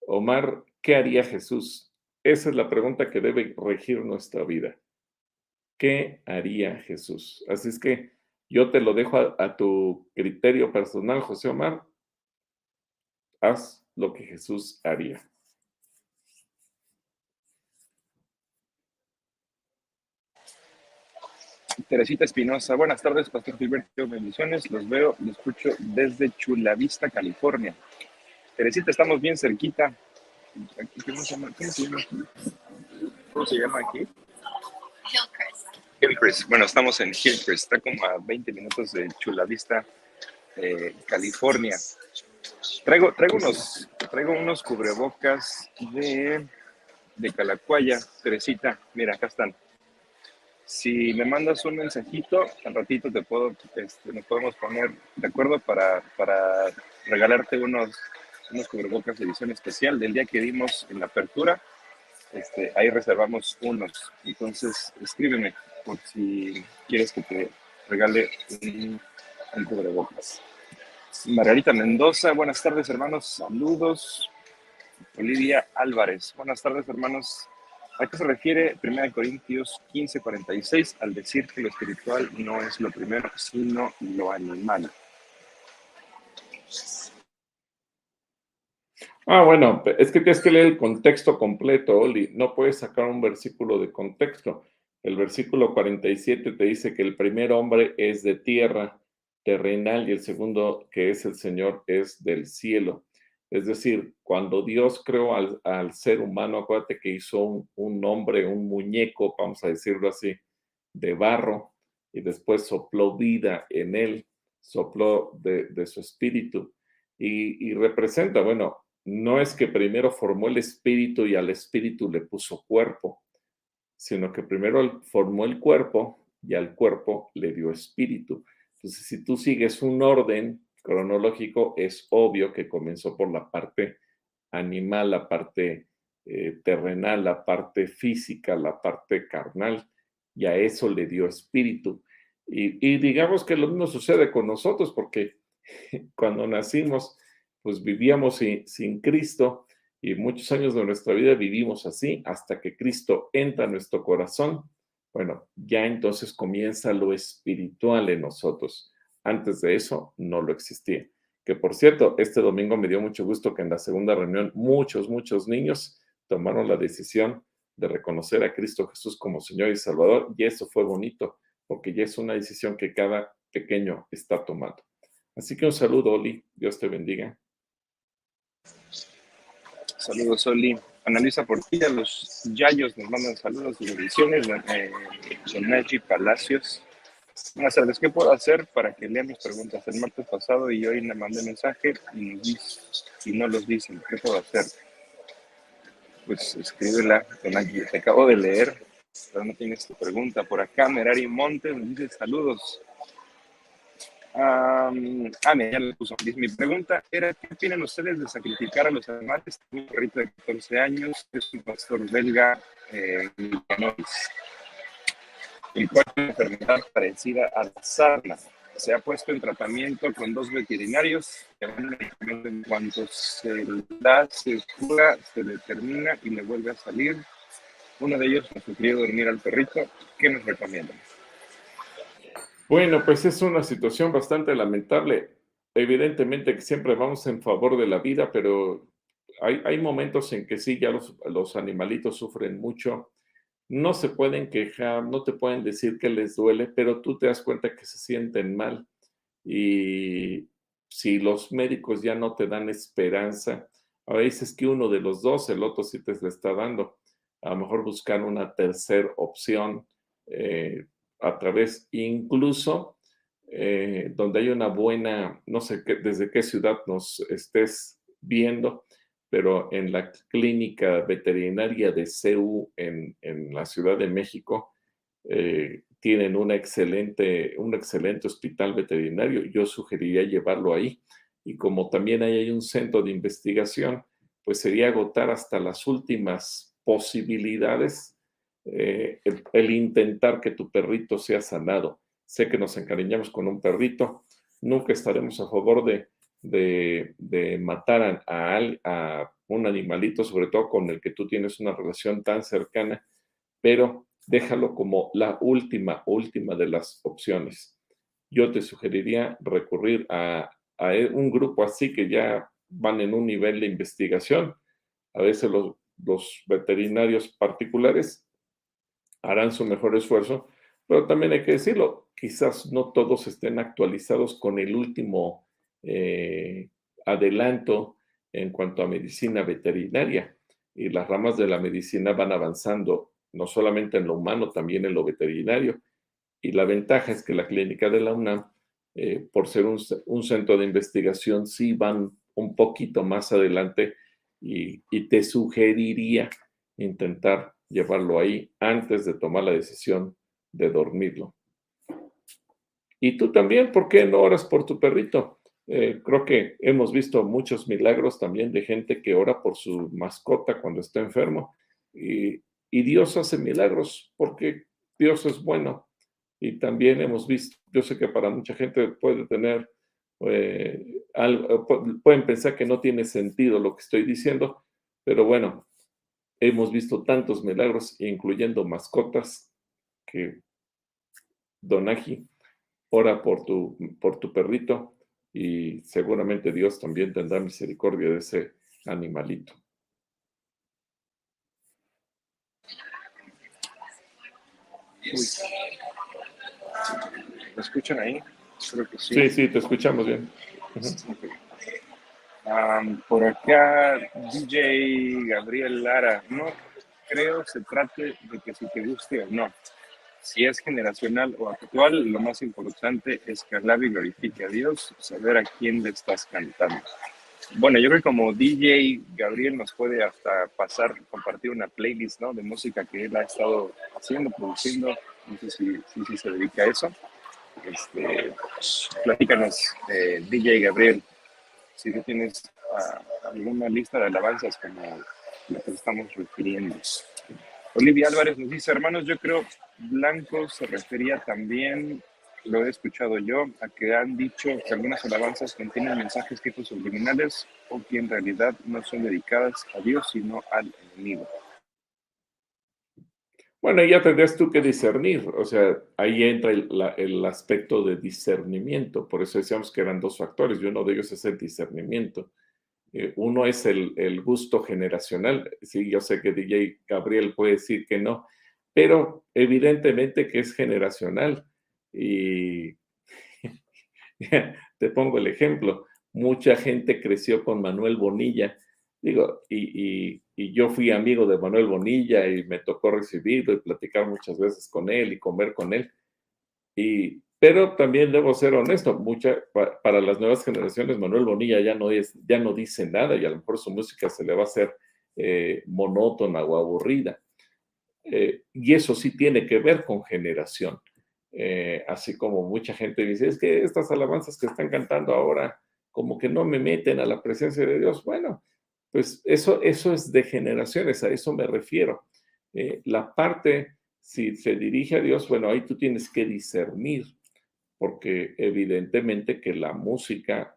B: Omar, ¿qué haría Jesús? Esa es la pregunta que debe regir nuestra vida. ¿Qué haría Jesús? Así es que yo te lo dejo a tu criterio personal, José Omar. Haz lo que Jesús haría.
A: Teresita Espinosa, buenas tardes, Pastor Gilberto, bendiciones, los veo, los escucho desde Chula Vista, California. Teresita, estamos bien cerquita. ¿Cómo se llama, ¿Cómo se llama aquí? Hillcrest. Hillcrest, bueno, estamos en Hillcrest, está como a 20 minutos de Chula Vista, eh, California. Traigo, traigo, unos, traigo unos cubrebocas de, de Calacuaya, Teresita. Mira, acá están. Si me mandas un mensajito, al ratito te puedo, este, nos podemos poner de acuerdo para, para regalarte unos, unos cubrebocas edición especial del día que dimos en la apertura. Este, ahí reservamos unos. Entonces, escríbeme por si quieres que te regale un, un cubrebocas. Margarita Mendoza, buenas tardes hermanos, saludos. Olivia Álvarez, buenas tardes hermanos. ¿A qué se refiere 1 Corintios 15, 46 al decir que lo espiritual no es lo primero, sino lo animal?
B: Ah, bueno, es que tienes que leer el contexto completo, Oli. No puedes sacar un versículo de contexto. El versículo 47 te dice que el primer hombre es de tierra terrenal y el segundo, que es el Señor, es del cielo. Es decir, cuando Dios creó al, ser humano, acuérdate que hizo un, un, hombre, un muñeco, vamos a decirlo así, de barro, y después sopló vida en él, sopló de, su espíritu. Y, y, representa, bueno, no es que primero formó el espíritu y al espíritu le puso cuerpo, sino que primero formó el cuerpo y al cuerpo le dio espíritu. Entonces, si tú sigues un orden cronológico, es obvio que comenzó por la parte animal, la parte eh, terrenal, la parte física, la parte carnal, y a eso le dio espíritu. Y, digamos que lo mismo sucede con nosotros, porque cuando nacimos, pues vivíamos sin, sin Cristo Y muchos años de nuestra vida vivimos así hasta que Cristo entra en nuestro corazón. Bueno, ya entonces comienza lo espiritual en nosotros. Antes de eso no lo existía. Que por cierto, este domingo me dio mucho gusto que en la segunda reunión muchos, muchos niños tomaron la decisión de reconocer a Cristo Jesús como Señor y Salvador. Y eso fue bonito, porque ya es una decisión que cada pequeño está tomando. Así que un saludo, Oli. Dios te bendiga.
A: Saludos, Oli. Analiza por ti, a los Yayos nos mandan saludos y bendiciones. Eh, Sonachi Palacios. Buenas tardes, ¿qué puedo hacer para que lean mis preguntas? El martes pasado y hoy le mandé mensaje y, y no los dicen. ¿Qué puedo hacer? Pues escríbela, Sonachi. Te acabo de leer, pero no tienes tu pregunta. Por acá, Merari Montes nos dice saludos. Um, ah, ya le puso. Mi pregunta era, ¿qué opinan ustedes de sacrificar a los animales? Un perrito de 14 años, es un pastor belga eh, el cual tiene una enfermedad parecida a la sarna. Se ha puesto en tratamiento con dos veterinarios en cuanto se da, se cura, se determina y le vuelve a salir. Uno de ellos ha sugirió dormir al perrito. ¿Qué nos recomiendan?
B: Bueno, pues es una situación bastante lamentable. Evidentemente que siempre vamos en favor de la vida, pero hay, momentos en que sí, ya los, animalitos sufren mucho. No se pueden quejar, no te pueden decir que les duele, pero tú te das cuenta que se sienten mal. Y si los médicos ya no te dan esperanza, a veces que uno de los dos, el otro sí te está dando. A lo mejor buscar una tercera opción. Eh, a través, incluso eh, donde hay una buena, no sé qué, desde qué ciudad nos estés viendo, pero en la clínica veterinaria de CEU en, en la Ciudad de México, eh, tienen una excelente, un excelente hospital veterinario. Yo sugeriría llevarlo ahí. Y como también ahí hay un centro de investigación, pues sería agotar hasta las últimas posibilidades eh, el, intentar que tu perrito sea sanado. Sé que nos encariñamos con un perrito, nunca estaremos a favor de, de, matar a, a, un animalito, sobre todo con el que tú tienes una relación tan cercana, pero déjalo como la última, última de las opciones. Yo te sugeriría recurrir a, a un grupo así que ya van en un nivel de investigación. A veces los, los veterinarios particulares harán su mejor esfuerzo, pero también hay que decirlo, quizás no todos estén actualizados con el último eh, adelanto en cuanto a medicina veterinaria. Y las ramas de la medicina van avanzando no solamente en lo humano, también en lo veterinario. Y la ventaja es que la clínica de la UNAM, eh, por ser un, centro de investigación, sí van un poquito más adelante y, y te sugeriría intentar llevarlo ahí antes de tomar la decisión de dormirlo. Y tú también, ¿por qué no oras por tu perrito? Eh, creo que hemos visto muchos milagros también de gente que ora por su mascota cuando está enfermo. Y, Dios hace milagros porque Dios es bueno. Y también hemos visto, yo sé que para mucha gente puede tener, eh, algo, pueden pensar que no tiene sentido lo que estoy diciendo, pero bueno, Hemos visto tantos milagros, incluyendo mascotas, que Donagi ora por tu, por tu perrito y seguramente Dios también tendrá misericordia de ese animalito.
A: ¿Me escuchan ahí?
B: sí. Sí, sí, te escuchamos bien
A: por acá, DJ Gabriel Lara, no creo se trate de que si te guste o no. Si es generacional o actual, lo más importante es que alabe y glorifique a Dios, saber a quién le estás cantando. Bueno, yo creo que como DJ Gabriel nos puede hasta pasar, compartir una playlist ¿no? de música que él ha estado haciendo, produciendo. No sé si, si, se dedica a eso. Este, platícanos, eh, DJ Gabriel, si tú tienes ah, alguna lista de alabanzas como la que estamos refiriendo. Olivia Álvarez nos dice, hermanos, yo creo Blanco se refería también lo he escuchado yo, a que han dicho que algunas alabanzas contienen mensajes tipo subliminales o que en realidad no son dedicadas a Dios, sino al enemigo.
B: Bueno, ya tendrías tú que discernir, o sea, ahí entra el, aspecto de discernimiento, por eso decíamos que eran dos factores, y uno de ellos es el discernimiento. Eh, uno es el, el, gusto generacional, sí, yo sé que DJ Gabriel puede decir que no, pero evidentemente que es generacional. Y te pongo el ejemplo, mucha gente creció con Manuel Bonilla, digo, y, yo fui amigo de Manuel Bonilla y me tocó recibirlo y platicar muchas veces con él y comer con él. Y, pero también debo ser honesto, mucha, para las nuevas generaciones Manuel Bonilla ya no, ya no dice nada y a lo mejor su música se le va a hacer eh, monótona o aburrida. Eh, y eso sí tiene que ver con generación. Eh, así como mucha gente dice, es que estas alabanzas que están cantando ahora como que no me meten a la presencia de Dios. Bueno, pues eso, eso es de generaciones, a eso me refiero. La parte, si se dirige a Dios, bueno, ahí tú tienes que discernir, porque evidentemente que la música,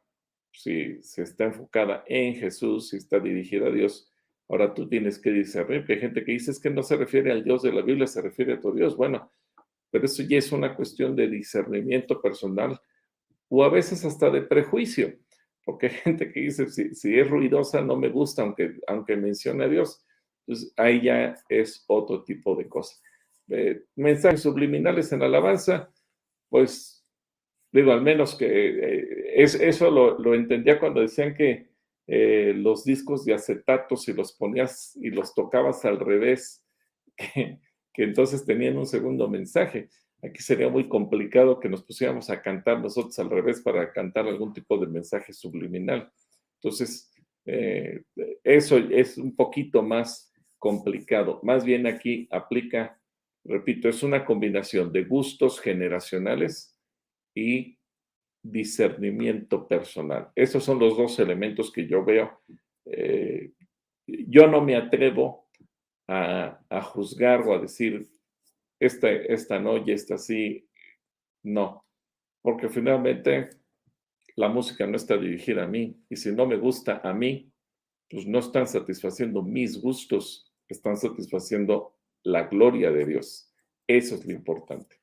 B: si se está enfocada en Jesús, si está dirigida a Dios, ahora tú tienes que discernir, hay gente que dice es que no se refiere al Dios de la Biblia, se refiere a tu Dios. Bueno, pero eso ya es una cuestión de discernimiento personal o a veces hasta de prejuicio, porque hay gente que dice, si, es ruidosa no me gusta, aunque, aunque mencione a Dios. Entonces ahí ya es otro tipo de cosa. Eh, mensajes subliminales en alabanza, pues digo, al menos que eh, es, eso lo, entendía cuando decían que eh, los discos de acetato, si los ponías y los tocabas al revés, que, que entonces tenían un segundo mensaje. Aquí sería muy complicado que nos pusiéramos a cantar nosotros al revés para cantar algún tipo de mensaje subliminal. Entonces, eh, eso es un poquito más complicado. Más bien aquí aplica, repito, es una combinación de gustos generacionales y discernimiento personal. Esos son los dos elementos que yo veo. Eh, yo no me atrevo a, juzgar o a decir, esta, esta no y esta sí, no, porque finalmente la música no está dirigida a mí y si no me gusta a mí, pues no están satisfaciendo mis gustos, están satisfaciendo la gloria de Dios. Eso es lo importante.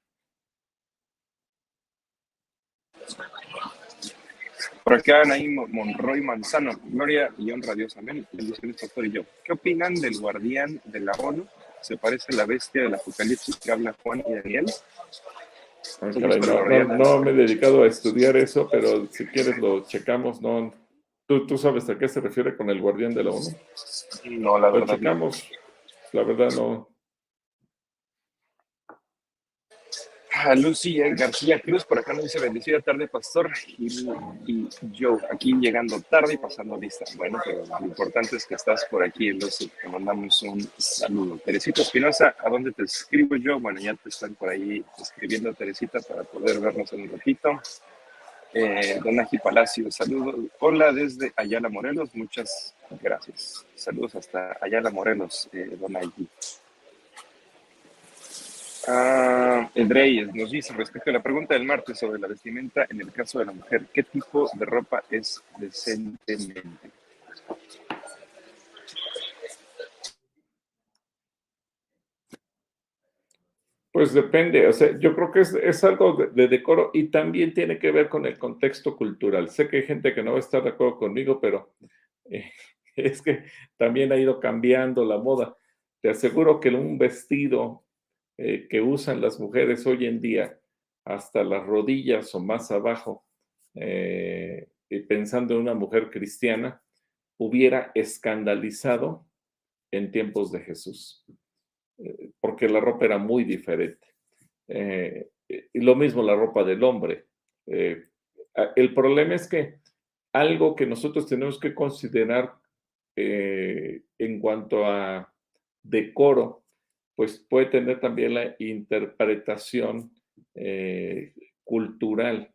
A: Por acá, Naim Monroy Manzano, Gloria y honra a Dios, amén. Bendiciones, pastor y yo. ¿Qué opinan del guardián de la ONU? ¿Se parece a la bestia del Apocalipsis que habla Juan y Daniel?
B: no, me he dedicado a estudiar eso, pero si quieres lo checamos. No, ¿Tú, ¿Tú sabes a qué se refiere con el guardián de la ONU?
A: No, la verdad.
B: Lo checamos. La verdad no,
A: a Lucy García Cruz, por acá nos dice bendecida tarde, pastor, y, yo aquí llegando tarde y pasando lista. Bueno, pero lo importante es que estás por aquí, Lucy, te mandamos un saludo. Teresita Espinosa, ¿a dónde te escribo yo? Bueno, ya te están por ahí escribiendo, Teresita, para poder vernos en un ratito. Eh, Donaji Palacio, saludos. Hola desde Ayala, Morelos, muchas gracias. Saludos hasta Ayala, Morelos, eh, Donaji. Reyes nos dice respecto a la pregunta del martes sobre la vestimenta en el caso de la mujer, ¿qué tipo de ropa es decentemente?
B: Pues depende, o sea, yo creo que es, algo de, decoro y también tiene que ver con el contexto cultural. Sé que hay gente que no va a estar de acuerdo conmigo, pero eh, es que también ha ido cambiando la moda. Te aseguro que un vestido eh, que usan las mujeres hoy en día hasta las rodillas o más abajo, eh, pensando en una mujer cristiana, hubiera escandalizado en tiempos de Jesús, eh, porque la ropa era muy diferente. y lo mismo la ropa del hombre. el problema es que algo que nosotros tenemos que considerar en cuanto a decoro pues puede tener también la interpretación eh, cultural,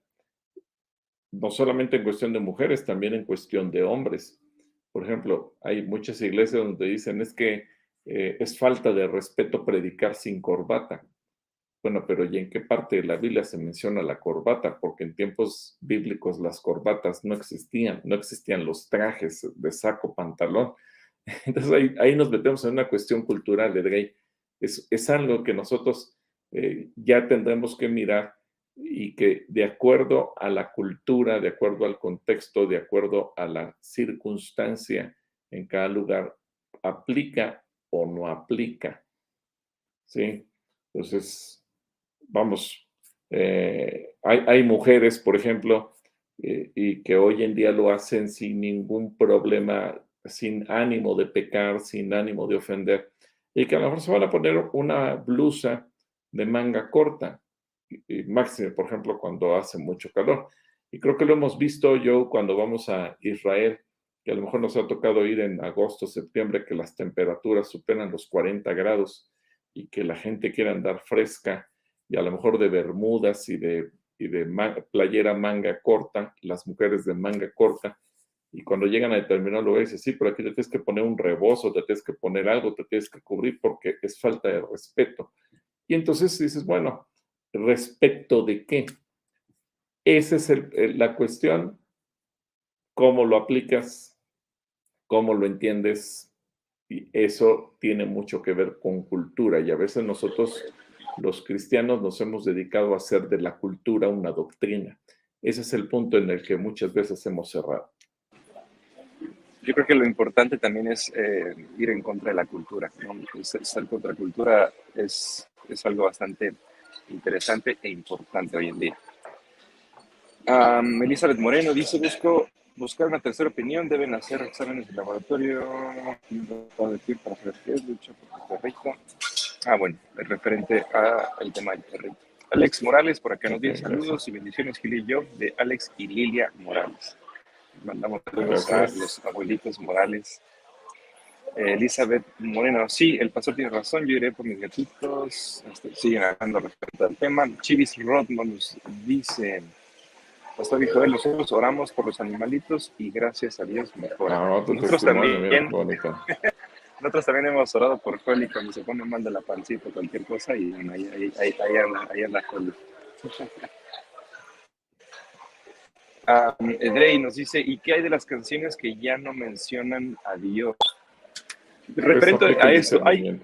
B: no solamente en cuestión de mujeres, también en cuestión de hombres. Por ejemplo, hay muchas iglesias donde dicen es que eh, es falta de respeto predicar sin corbata. Bueno, pero ¿y en qué parte de la Biblia se menciona la corbata? Porque en tiempos bíblicos las corbatas no existían, no existían los trajes de saco, pantalón. Entonces ahí, nos metemos en una cuestión cultural, Edrey. Es, es algo que nosotros eh, ya tendremos que mirar y que de acuerdo a la cultura, de acuerdo al contexto, de acuerdo a la circunstancia en cada lugar, aplica o no aplica. ¿Sí? Entonces, vamos, eh, hay, mujeres, por ejemplo, eh, y que hoy en día lo hacen sin ningún problema, sin ánimo de pecar, sin ánimo de ofender, y que a lo mejor se van a poner una blusa de manga corta, y, máximo, por ejemplo, cuando hace mucho calor. Y creo que lo hemos visto yo cuando vamos a Israel, que a lo mejor nos ha tocado ir en agosto, septiembre, que las temperaturas superan los 40 grados y que la gente quiere andar fresca y a lo mejor de bermudas y de, de playera manga corta, las mujeres de manga corta, y cuando llegan a determinado lugar dicen, sí, pero aquí te tienes que poner un rebozo, te tienes que poner algo, te tienes que cubrir porque es falta de respeto. Y entonces dices, bueno, ¿respecto de qué? Esa es la cuestión, cómo lo aplicas, cómo lo entiendes, y eso tiene mucho que ver con cultura y a veces nosotros los cristianos nos hemos dedicado a hacer de la cultura una doctrina. Ese es el punto en el que muchas veces hemos cerrado.
A: Yo creo que lo importante también es eh, ir en contra de la cultura. Ser, contra la cultura es, es algo bastante interesante e importante hoy en día. Elizabeth Moreno dice, busco buscar una tercera opinión, deben hacer exámenes de laboratorio, para saber qué es, lucha por el perrito. Ah, bueno, referente al tema del perrito. Alex Morales, por acá nos dice saludos y bendiciones, Gil y yo, de Alex y Lilia Morales. Mandamos saludos a los abuelitos Morales. Elizabeth Moreno, sí, el pastor tiene razón, yo iré por mis gatitos. Este, siguen hablando respecto al tema. Chivis Rodman nos dice, Pastor Joel, nosotros oramos por los animalitos y gracias a Dios mejora. Ah, nosotros también, nosotros también hemos orado por y cuando se pone mal de la pancita o cualquier cosa y ahí, ahí, ahí, ahí anda, ahí anda Joel. Edrey nos dice, ¿y qué hay de las canciones que ya no mencionan a Dios? Referente a eso, hay,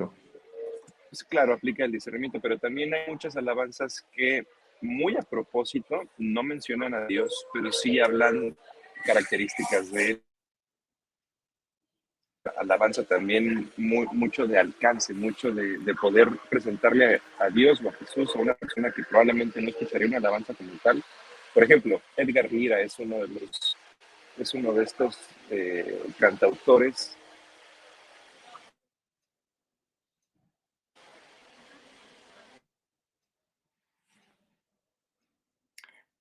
A: pues claro, aplica el discernimiento, pero también hay muchas alabanzas que muy a propósito, no mencionan a Dios, pero sí hablan características de él. Alabanza también mucho de alcance, mucho de, poder presentarle a, Dios o a Jesús a una persona que probablemente no escucharía una alabanza como tal. Por ejemplo, Edgar Lira es uno de los es uno de estos eh, cantautores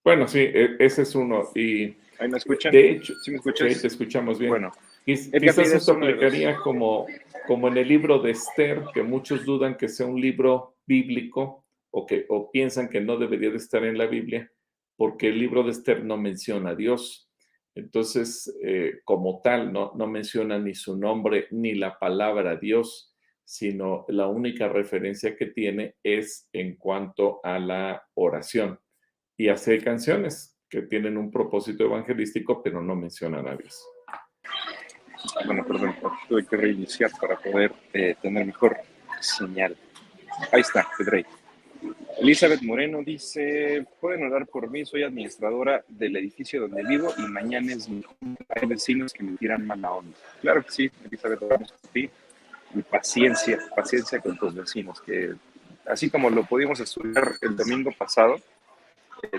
B: Bueno, sí, e, ese es uno. Y
A: ¿Ahí me escuchan?
B: De hecho,
A: ¿Sí me escuchas?
B: Sí, te escuchamos bien. Bueno, quizás esto aplicaría como, como en el libro de Esther, que muchos dudan que sea un libro bíblico o, que, o piensan que no debería de estar en la Biblia, porque el libro de Esther no menciona a Dios. Entonces, eh, como tal, no, no menciona ni su nombre ni la palabra Dios, sino la única referencia que tiene es en cuanto a la oración y hace canciones que tienen un propósito evangelístico, pero no mencionan a Dios.
A: Bueno, perdón, tuve que reiniciar para poder eh, tener mejor señal. Ahí está, Pedrey. Elizabeth Moreno dice, pueden orar por mí, soy administradora del edificio donde vivo y mañana es mi Hay vecinos que me tiran mala onda. Claro que sí, Elizabeth, oramos por ti. Y paciencia, paciencia con tus vecinos, que así como lo pudimos estudiar el domingo pasado,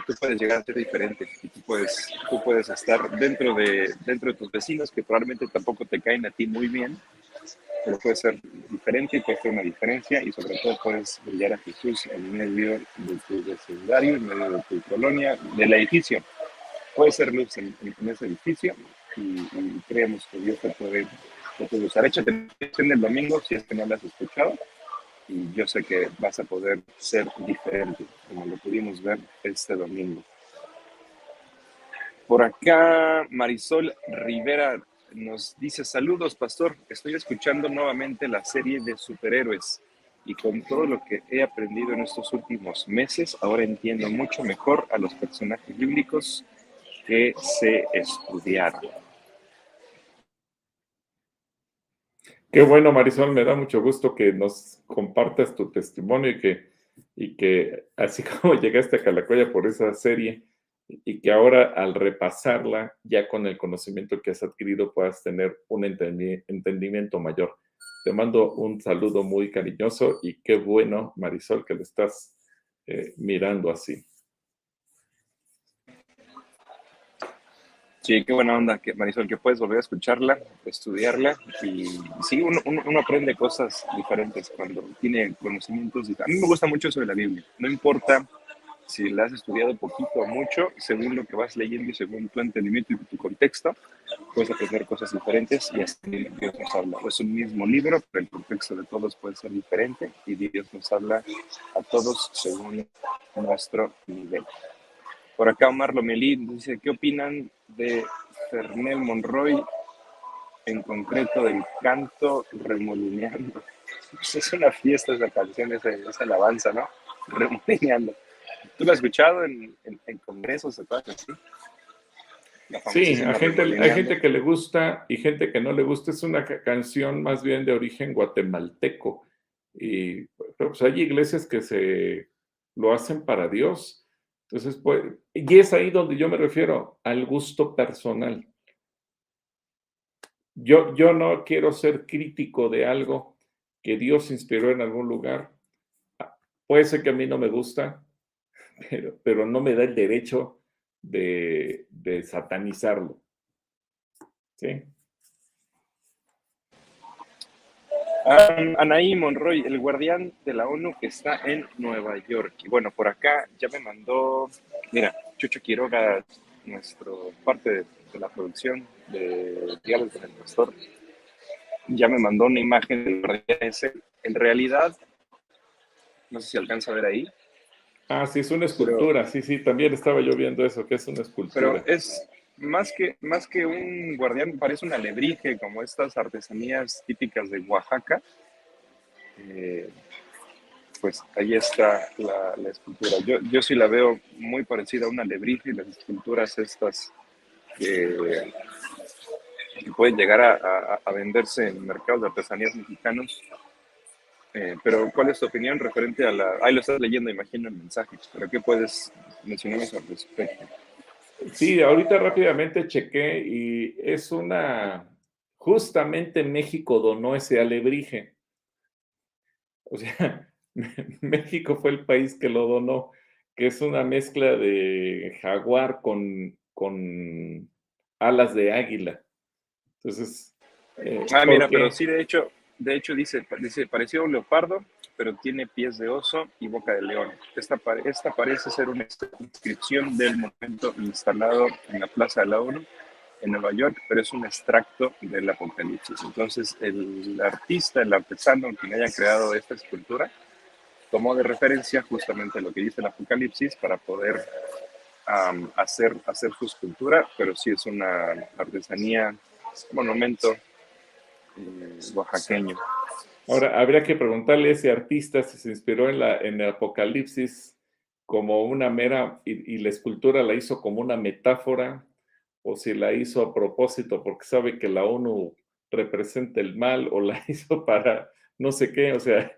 A: tú puedes llegar a ser diferente y tú puedes, tú puedes estar dentro de, dentro de tus vecinos que probablemente tampoco te caen a ti muy bien, pero puedes ser diferente y puedes hacer una diferencia y sobre todo puedes brillar a Jesús en medio de tu vecindario, en medio de tu colonia, del edificio. Puedes ser luz en, ese edificio y, creemos que Dios te puede, te puede usar. Échate en el domingo si es que no lo has escuchado y yo sé que vas a poder ser diferente, como lo pudimos ver este domingo. Por acá, Marisol Rivera nos dice, saludos, pastor, estoy escuchando nuevamente la serie de superhéroes. y con todo lo que he aprendido en estos últimos meses, ahora entiendo mucho mejor a los personajes bíblicos que se estudiaron.
B: Qué bueno, Marisol, me da mucho gusto que nos compartas tu testimonio y que, y que así como llegaste a Calacoya por esa serie y que ahora al repasarla, ya con el conocimiento que has adquirido, puedas tener un entendimiento mayor. Te mando un saludo muy cariñoso y qué bueno, Marisol, que lo estás eh, mirando así.
A: Sí, qué buena onda, que, Marisol, que puedes volver a escucharla, estudiarla y sí, uno, aprende cosas diferentes cuando tiene conocimientos. A mí me gusta mucho de la Biblia. No importa si la has estudiado poquito o mucho, según lo que vas leyendo y según tu entendimiento y tu contexto, puedes aprender cosas diferentes y así Dios nos habla. Es un mismo libro, pero el contexto de todos puede ser diferente y Dios nos habla a todos según nuestro nivel. Por acá Omar Lomelí dice, ¿qué opinan de Fernel Monroy, en concreto del canto remolineando? Es una fiesta esa canción, esa, esa alabanza, ¿no? Remolineando. ¿Tú lo has escuchado en, en, congresos o cosas así?
B: Sí, hay gente, hay gente que le gusta y gente que no le gusta. Es una canción más bien de origen guatemalteco. Y pues hay iglesias que se lo hacen para Dios entonces, pues, y es ahí donde yo me refiero al gusto personal. Yo, yo no quiero ser crítico de algo que Dios inspiró en algún lugar. Puede ser que a mí no me gusta, pero, no me da el derecho de, de satanizarlo. ¿Sí?
A: Anaí Monroy, el guardián de la ONU que está en Nueva York. Y bueno, por acá ya me mandó, mira, Chucho Quiroga, nuestro parte de, la producción de Diálogos con el Pastor, ya me mandó una imagen del guardián ese. En realidad, no sé si alcanza a ver ahí.
B: Ah, sí, es una escultura, sí, sí, también estaba yo viendo eso, que es una escultura.
A: Pero es, más que, más que un guardián, parece un alebrije, como estas artesanías típicas de Oaxaca. Eh, pues ahí está la, escultura. Yo, yo, sí la veo muy parecida a un alebrije y las esculturas estas que, pueden llegar a, venderse en mercados de artesanías mexicanos. Eh, pero, ¿cuál es tu opinión referente a la... Ahí lo estás leyendo, imagino, el mensaje, pero ¿qué puedes mencionarnos al respecto?
B: Sí, ahorita rápidamente chequé y es una, justamente México donó ese alebrije. O sea, México fue el país que lo donó, que es una mezcla de jaguar con, con alas de águila. Entonces...
A: Eh, ah, mira, pero sí, de hecho, de hecho dice, dice, pareció un leopardo, pero tiene pies de oso y boca de león. Esta, esta parece ser una inscripción del monumento instalado en la Plaza de la ONU en Nueva York, pero es un extracto del Apocalipsis. Entonces, el artista, el artesano, quien haya creado esta escultura, tomó de referencia justamente lo que dice el Apocalipsis para poder hacer, hacer su escultura, pero sí es una artesanía, monumento eh, oaxaqueño.
B: Ahora, habría que preguntarle a ese artista si se inspiró en, la, en el Apocalipsis como una mera, y, la escultura la hizo como una metáfora, o si la hizo a propósito porque sabe que la ONU representa el mal, o la hizo para no sé qué, o sea,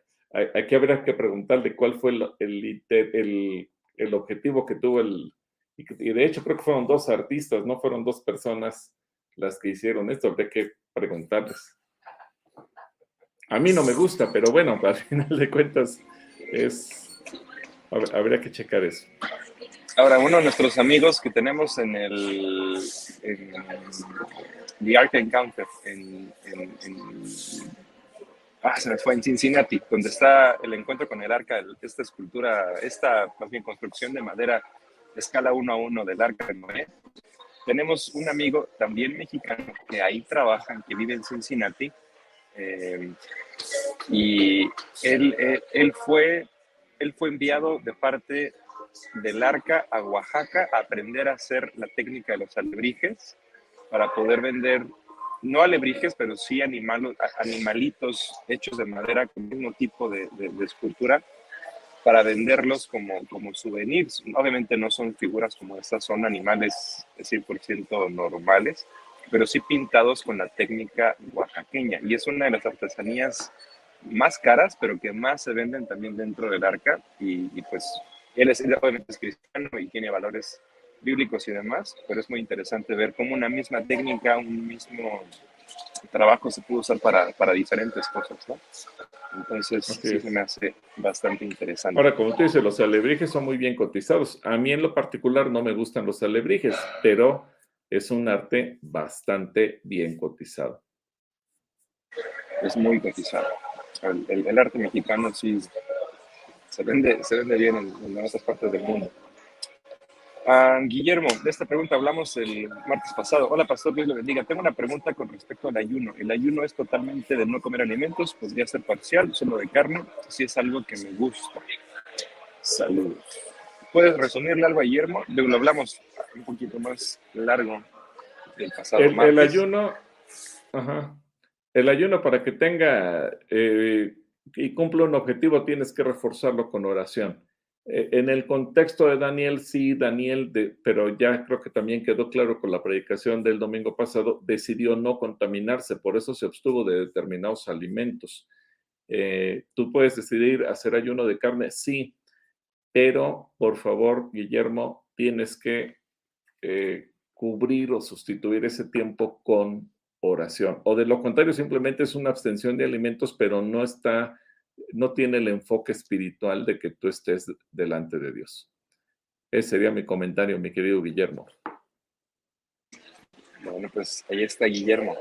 B: aquí habría que preguntarle cuál fue el, el, el, objetivo que tuvo el, y de hecho creo que fueron dos artistas, no fueron dos personas las que hicieron esto, habría que preguntarles. A mí no me gusta, pero bueno, al final de cuentas es habría que checar eso.
A: Ahora, uno de nuestros amigos que tenemos en el en The Ark Encounter, en, ah, se me fue, en Cincinnati, donde está el encuentro con el arca, esta escultura, esta más construcción de madera escala 1 a 1 del arca de Noé. Tenemos un amigo también mexicano que ahí trabaja, que vive en Cincinnati, eh, y él, eh, él, fue, él fue enviado de parte del arca a Oaxaca a aprender a hacer la técnica de los alebrijes para poder vender no alebrijes, pero sí animalitos hechos de madera con el mismo tipo de, escultura para venderlos como, como souvenirs. Obviamente no son figuras como estas, son animales 100% normales, pero sí pintados con la técnica oaxaqueña. Y es una de las artesanías más caras, pero que más se venden también dentro del arca. Y, y pues él es, obviamente es cristiano y tiene valores bíblicos y demás, pero es muy interesante ver cómo una misma técnica, un mismo trabajo se puede usar para, para diferentes cosas, ¿no? Entonces, sí se me hace bastante interesante.
B: Ahora, como tú dices, los alebrijes son muy bien cotizados. A mí en lo particular no me gustan los alebrijes, pero es un arte bastante bien cotizado.
A: Es muy cotizado. El, arte mexicano sí se vende, se vende bien en, en otras partes del mundo. Ah, Guillermo, de esta pregunta hablamos el martes pasado. Hola, pastor, Dios lo bendiga. Tengo una pregunta con respecto al ayuno. ¿El ayuno es totalmente de no comer alimentos? ¿Podría ser parcial, solo de carne? Si es algo que me gusta. Saludos. ¿Puedes resumirle algo a Guillermo? Lo hablamos un poquito más largo del pasado
B: el, El ayuno, ajá. El ayuno para que tenga eh, y cumpla un objetivo tienes que reforzarlo con oración. Eh, en el contexto de Daniel, sí, Daniel, pero ya creo que también quedó claro con la predicación del domingo pasado, decidió no contaminarse, por eso se abstuvo de determinados alimentos. Eh, Tú puedes decidir hacer ayuno de carne, sí, pero por favor, Guillermo, tienes que eh, cubrir o sustituir ese tiempo con oración. O de lo contrario, simplemente es una abstención de alimentos, pero no está no tiene el enfoque espiritual de que tú estés delante de Dios. Ese sería mi comentario, mi querido Guillermo.
A: Bueno, pues ahí está Guillermo.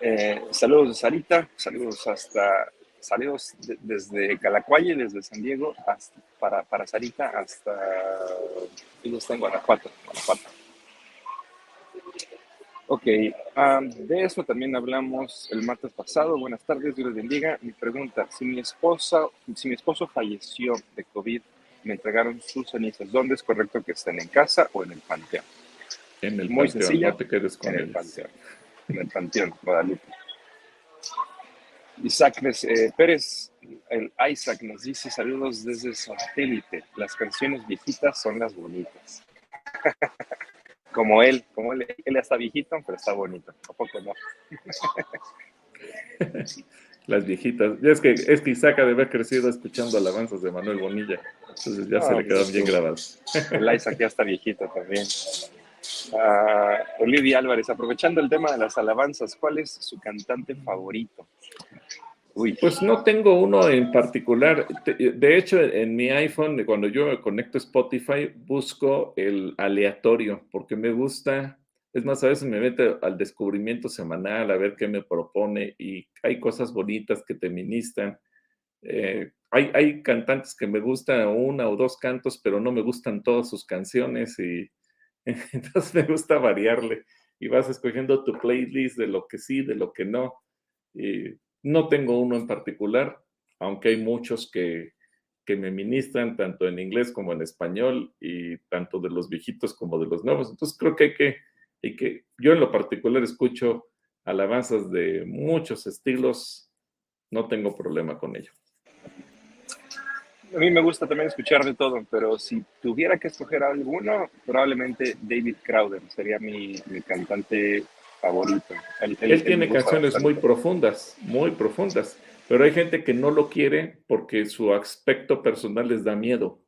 A: Eh, saludos Sarita, saludos hasta, saludos desde Calacualle, desde San Diego, hasta, para, para Sarita hasta, está en Guanajuato, Guanajuato. Ok, de eso también hablamos el martes pasado. Buenas tardes, Dios les bendiga. Mi pregunta, si mi esposa, si mi esposo falleció de COVID, me entregaron sus cenizas, ¿dónde es correcto que estén? ¿En casa o en el panteón?
B: En el Muy panteón, no te quedes con
A: en el panteón. En el panteón, Guadalupe. Isaac eh, Pérez, el Isaac nos dice saludos desde satélite. Las canciones viejitas son las bonitas. como él, como él, él está viejito, pero está bonito. ¿A no?
B: Las viejitas. es que, es que Isaac debe haber crecido escuchando alabanzas de Manuel Bonilla. Entonces ya se le pues quedan bien grabadas.
A: El Isaac ya está viejito también. Uh, Olivia Álvarez, aprovechando el tema de las alabanzas, ¿cuál es su cantante favorito?
B: Pues no tengo uno en particular. De hecho, en mi iPhone, cuando yo me conecto a Spotify, busco el aleatorio porque me gusta. Es más, a veces me meto al descubrimiento semanal a ver qué me propone y hay cosas bonitas que te ministran. Eh, hay, hay, cantantes que me gustan una o dos cantos, pero no me gustan todas sus canciones y entonces me gusta variarle y vas escogiendo tu playlist de lo que sí, de lo que no. Y no tengo uno en particular, aunque hay muchos que, me ministran tanto en inglés como en español y tanto de los viejitos como de los nuevos. Entonces creo que hay que, hay que yo en lo particular escucho alabanzas de muchos estilos, no tengo problema con ello.
A: A mí me gusta también escuchar de todo, pero si tuviera que escoger alguno, probablemente David Crowder sería mi, mi cantante favorito.
B: Él, tiene canciones muy profundas, muy profundas, pero hay gente que no lo quiere porque su aspecto personal les da miedo.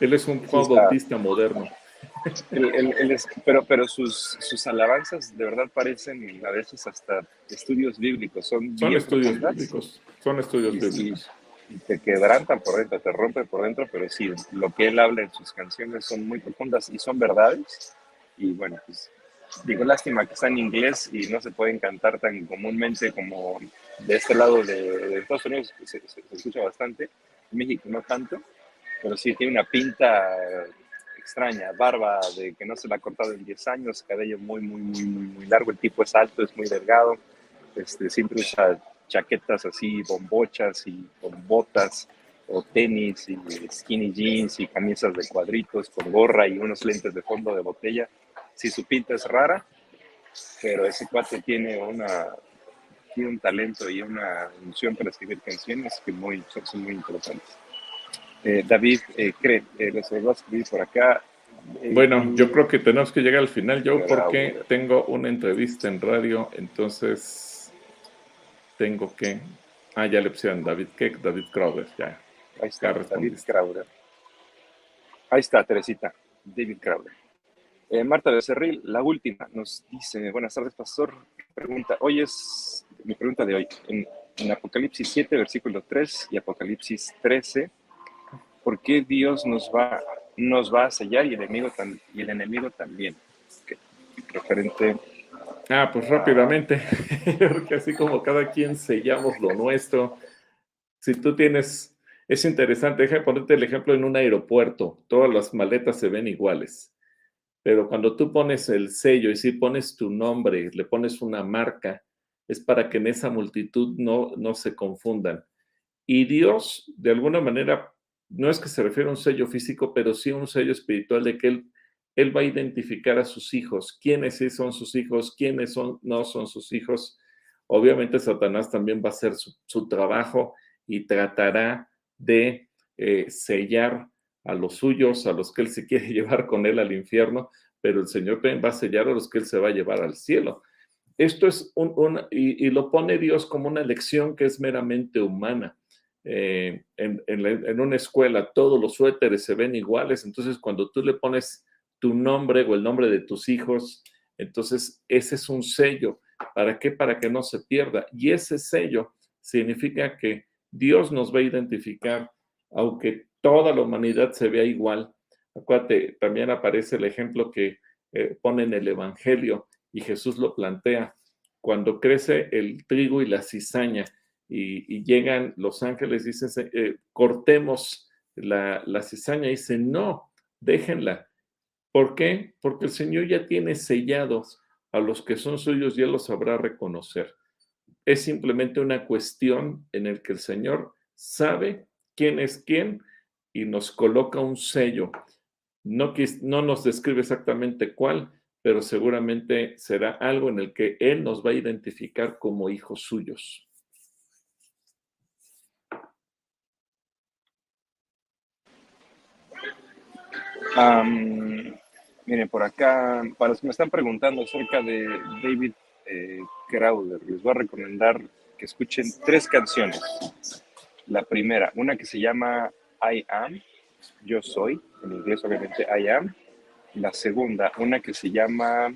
B: Él es un Juan Bautista moderno.
A: pero pero sus, sus alabanzas de verdad parecen a veces hasta estudios bíblicos. Son,
B: son estudios bíblicos. Son estudios bíblicos.
A: Y, te quebrantan por dentro, te rompen por dentro, pero sí, lo que él habla en sus canciones son muy profundas y son verdades. Y bueno, pues Digo, lástima que está en inglés y no se pueden cantar tan comúnmente como de este lado de, Estados Unidos, se, escucha bastante, en México no tanto, pero sí tiene una pinta extraña, barba de que no se la ha cortado en 10 años, cabello muy, muy, muy, muy, muy largo, el tipo es alto, es muy delgado, este, siempre usa chaquetas así, bombochas y con botas o tenis y skinny jeans y camisas de cuadritos con gorra y unos lentes de fondo de botella si su pinta es rara, pero ese cuate tiene una tiene un talento y una emoción para escribir canciones que muy, son muy importantes. Eh, David, eh, cree, eh, les voy a escribir por acá.
B: bueno, yo creo que tenemos que llegar al final, yo, porque tengo una entrevista en radio, entonces tengo que. Ah, ya le pusieron David Keck, David Crowder, ya.
A: Ahí está, David Crowder. Ahí está, Teresita, David Crowder. Marta Becerril, la última, nos dice, buenas tardes, pastor. Pregunta, hoy es mi pregunta de hoy. En, Apocalipsis 7, versículo 3 y Apocalipsis 13, ¿por qué Dios nos va, nos va a sellar y el enemigo, y el enemigo también? Referente.
B: Ah, pues rápidamente, porque así como cada quien sellamos lo nuestro, si tú tienes, es interesante, déjame ponerte el ejemplo en un aeropuerto, todas las maletas se ven iguales. Pero cuando tú pones el sello y si pones tu nombre, le pones una marca, es para que en esa multitud no, no se confundan. Y Dios, de alguna manera, no es que se refiera a un sello físico, pero sí a un sello espiritual de que Él, él va a identificar a sus hijos, quiénes sí son sus hijos, quiénes son, no son sus hijos. Obviamente Satanás también va a hacer su, trabajo y tratará de eh, sellar a los suyos, a los que Él se quiere llevar con Él al infierno, pero el Señor va a sellar a los que Él se va a llevar al cielo. Esto es un, y, lo pone Dios como una lección que es meramente humana. Eh, en, una escuela todos los suéteres se ven iguales, entonces cuando tú le pones tu nombre o el nombre de tus hijos, entonces ese es un sello. ¿Para qué? Para que no se pierda. Y ese sello significa que Dios nos va a identificar, aunque toda la humanidad se vea igual. Acuérdate, también aparece el ejemplo que eh, pone en el Evangelio y Jesús lo plantea. Cuando crece el trigo y la cizaña y, llegan los ángeles, dicen, eh, cortemos la, la cizaña. Y dicen, no, déjenla. ¿Por qué? Porque el Señor ya tiene sellados a los que son suyos, ya los sabrá reconocer. Es simplemente una cuestión en el que el Señor sabe quién es quién y nos coloca un sello. No, no nos describe exactamente cuál, pero seguramente será algo en el que Él nos va a identificar como hijos suyos.
A: miren, por acá, para los que me están preguntando acerca de David eh, Crowder, les voy a recomendar que escuchen tres canciones. La primera, una que se llama I Am, yo soy, en inglés obviamente I Am. La segunda, una que se llama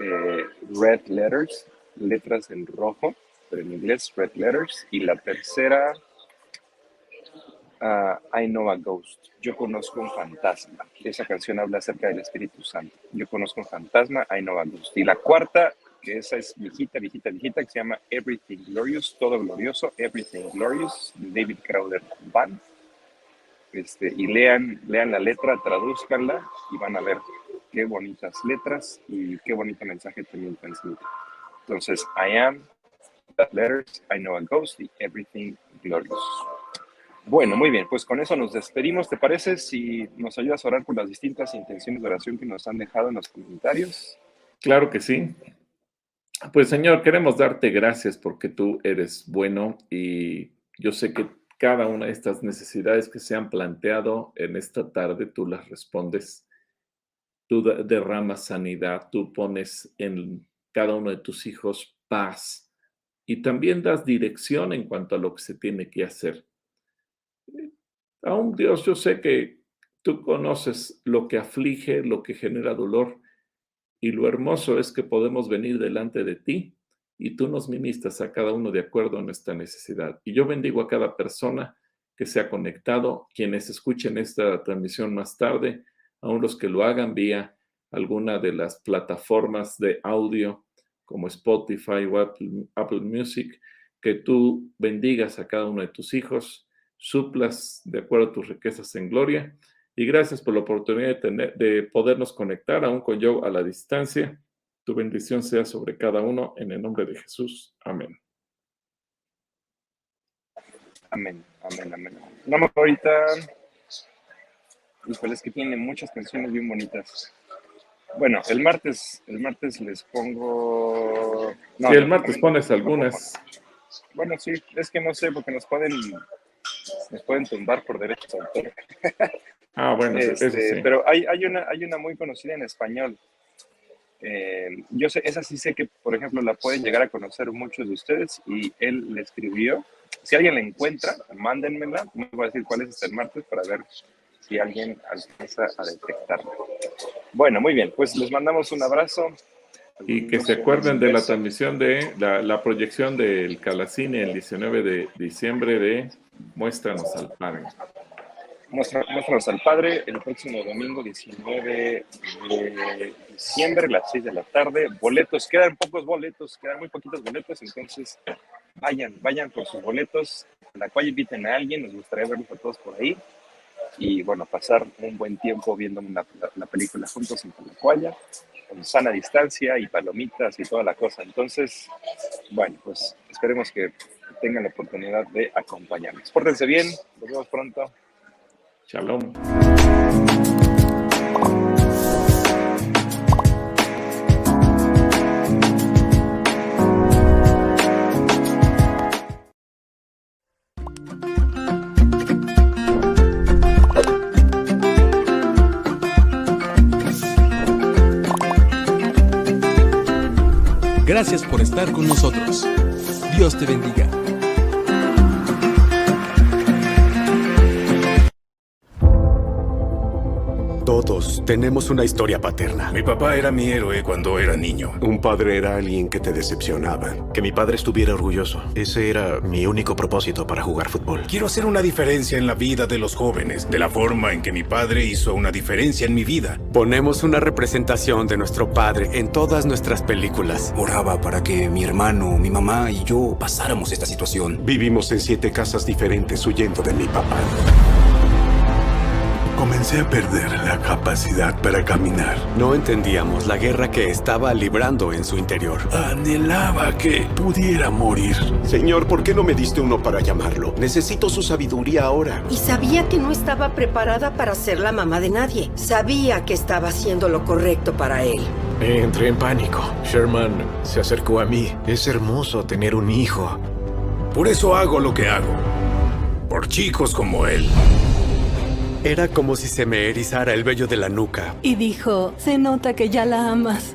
A: eh, Red Letters, letras en rojo, pero en inglés Red Letters. Y la tercera, ah, I Know a Ghost, yo conozco un fantasma. Esa canción habla acerca del Espíritu Santo. Yo conozco un fantasma, I Know a Ghost. Y la cuarta, que esa es viejita, viejita, viejita, que se llama Everything Glorious, todo glorioso, Everything Glorious, David Crowder Band. Este, y lean, lean la letra, traduzcanla y van a ver qué bonitas letras y qué bonito mensaje también transmite. Entonces, I am, that letters, I know a ghost y everything glorious. Bueno, muy bien, pues con eso nos despedimos. ¿Te parece si nos ayudas a orar por las distintas intenciones de oración que nos han dejado en los comentarios?
B: Claro que sí. Pues Señor, queremos darte gracias porque tú eres bueno y yo sé que cada una de estas necesidades que se han planteado en esta tarde, tú las respondes, tú derramas sanidad, tú pones en cada uno de tus hijos paz y también das dirección en cuanto a lo que se tiene que hacer. Aún Dios, yo sé que tú conoces lo que aflige, lo que genera dolor y lo hermoso es que podemos venir delante de ti y tú nos ministras a cada uno de acuerdo a nuestra necesidad. Y yo bendigo a cada persona que se ha conectado, quienes escuchen esta transmisión más tarde, aún los que lo hagan vía alguna de las plataformas de audio como Spotify o Apple, Music, que tú bendigas a cada uno de tus hijos, suplas de acuerdo a tus riquezas en gloria. Y gracias por la oportunidad de, tener, de podernos conectar aún con yo a la distancia tu bendición sea sobre cada uno en el nombre de Jesús. Amén.
A: Amén, amén, amén. Vamos ahorita. Híjole, es que tiene muchas canciones bien bonitas. Bueno, el martes, el martes les pongo.
B: No, sí, el martes pones algunas.
A: Bueno, sí, es que no sé, porque nos pueden, nos pueden tumbar por derechos de autor.
B: Ah, bueno,
A: este,
B: sí.
A: Pero hay, hay, una, hay una muy conocida en español. Eh, yo sé, esa sí sé que, por ejemplo, la pueden llegar a conocer muchos de ustedes y él le escribió. Si alguien la encuentra, mándenmela. No voy a decir cuál es el martes para ver si alguien alcanza a detectarla. Bueno, muy bien, pues les mandamos un abrazo.
B: Y que se acuerden de la transmisión de la, la proyección del Calacine el 19 de diciembre de Muéstranos al Padre.
A: Muéstranos al Padre el próximo domingo 19 de diciembre a las 6 de la tarde. Boletos, quedan pocos boletos, quedan muy poquitos boletos, entonces vayan, vayan por sus boletos, la cual inviten a alguien, nos gustaría verlos a todos por ahí y bueno, pasar un buen tiempo viendo una, la, película juntos en Calacuaya, con sana distancia y palomitas y toda la cosa. Entonces, bueno, pues esperemos que tengan la oportunidad de acompañarnos. Pórtense bien, nos vemos pronto.
B: Shalom.
C: Gracias por estar con nosotros. Dios te bendiga.
D: Todos tenemos una historia paterna.
E: Mi papá era mi héroe cuando era niño.
D: Un padre era alguien que te decepcionaba.
E: Que mi padre estuviera orgulloso. Ese era mi único propósito para jugar fútbol. Quiero hacer una diferencia en la vida de los jóvenes, de la forma en que mi padre hizo una diferencia en mi vida.
D: Ponemos una representación de nuestro padre en todas nuestras películas.
E: Oraba para que mi hermano, mi mamá y yo pasáramos esta situación.
D: Vivimos en siete casas diferentes huyendo de mi papá.
F: Comencé a perder la capacidad para caminar.
D: No entendíamos la guerra que estaba librando en su interior.
F: Anhelaba que pudiera morir.
D: Señor, ¿por qué no me diste uno para llamarlo? Necesito su sabiduría ahora.
G: Y sabía que no estaba preparada para ser la mamá de nadie. Sabía que estaba haciendo lo correcto para él.
E: Entré en pánico. Sherman se acercó a mí. Es hermoso tener un hijo. Por eso hago lo que hago. Por chicos como él.
D: Era como si se me erizara el vello de la nuca.
H: Y dijo, se nota que ya la amas.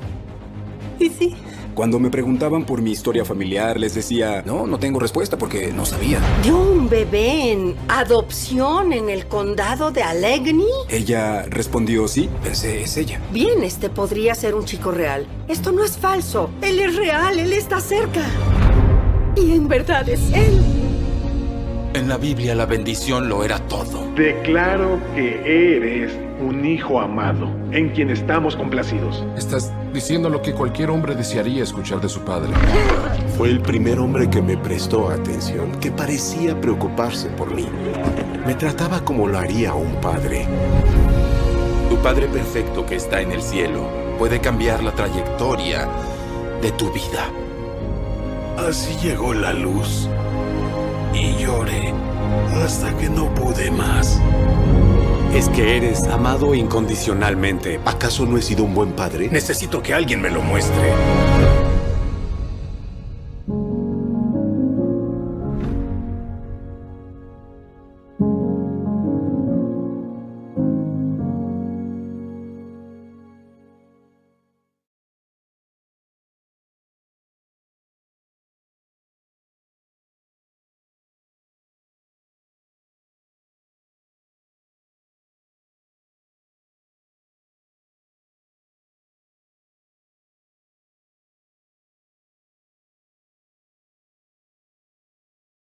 H: Y sí.
E: Cuando me preguntaban por mi historia familiar, les decía, no, no tengo respuesta porque no sabía.
G: ¿Dio un bebé en adopción en el condado de Allegheny?
E: Ella respondió sí, pensé, es ella.
G: Bien, este podría ser un chico real. Esto no es falso. Él es real, él está cerca. Y en verdad es él.
I: En la Biblia la bendición lo era todo.
J: Declaro que eres un hijo amado, en quien estamos complacidos.
K: Estás diciendo lo que cualquier hombre desearía escuchar de su padre.
D: Fue el primer hombre que me prestó atención, que parecía preocuparse por mí. Me trataba como lo haría un padre.
I: Tu Padre perfecto que está en el cielo puede cambiar la trayectoria de tu vida.
F: Así llegó la luz y lloré hasta que no pude más.
D: Es que eres amado incondicionalmente. ¿Acaso no he sido un buen padre?
E: Necesito que alguien me lo muestre.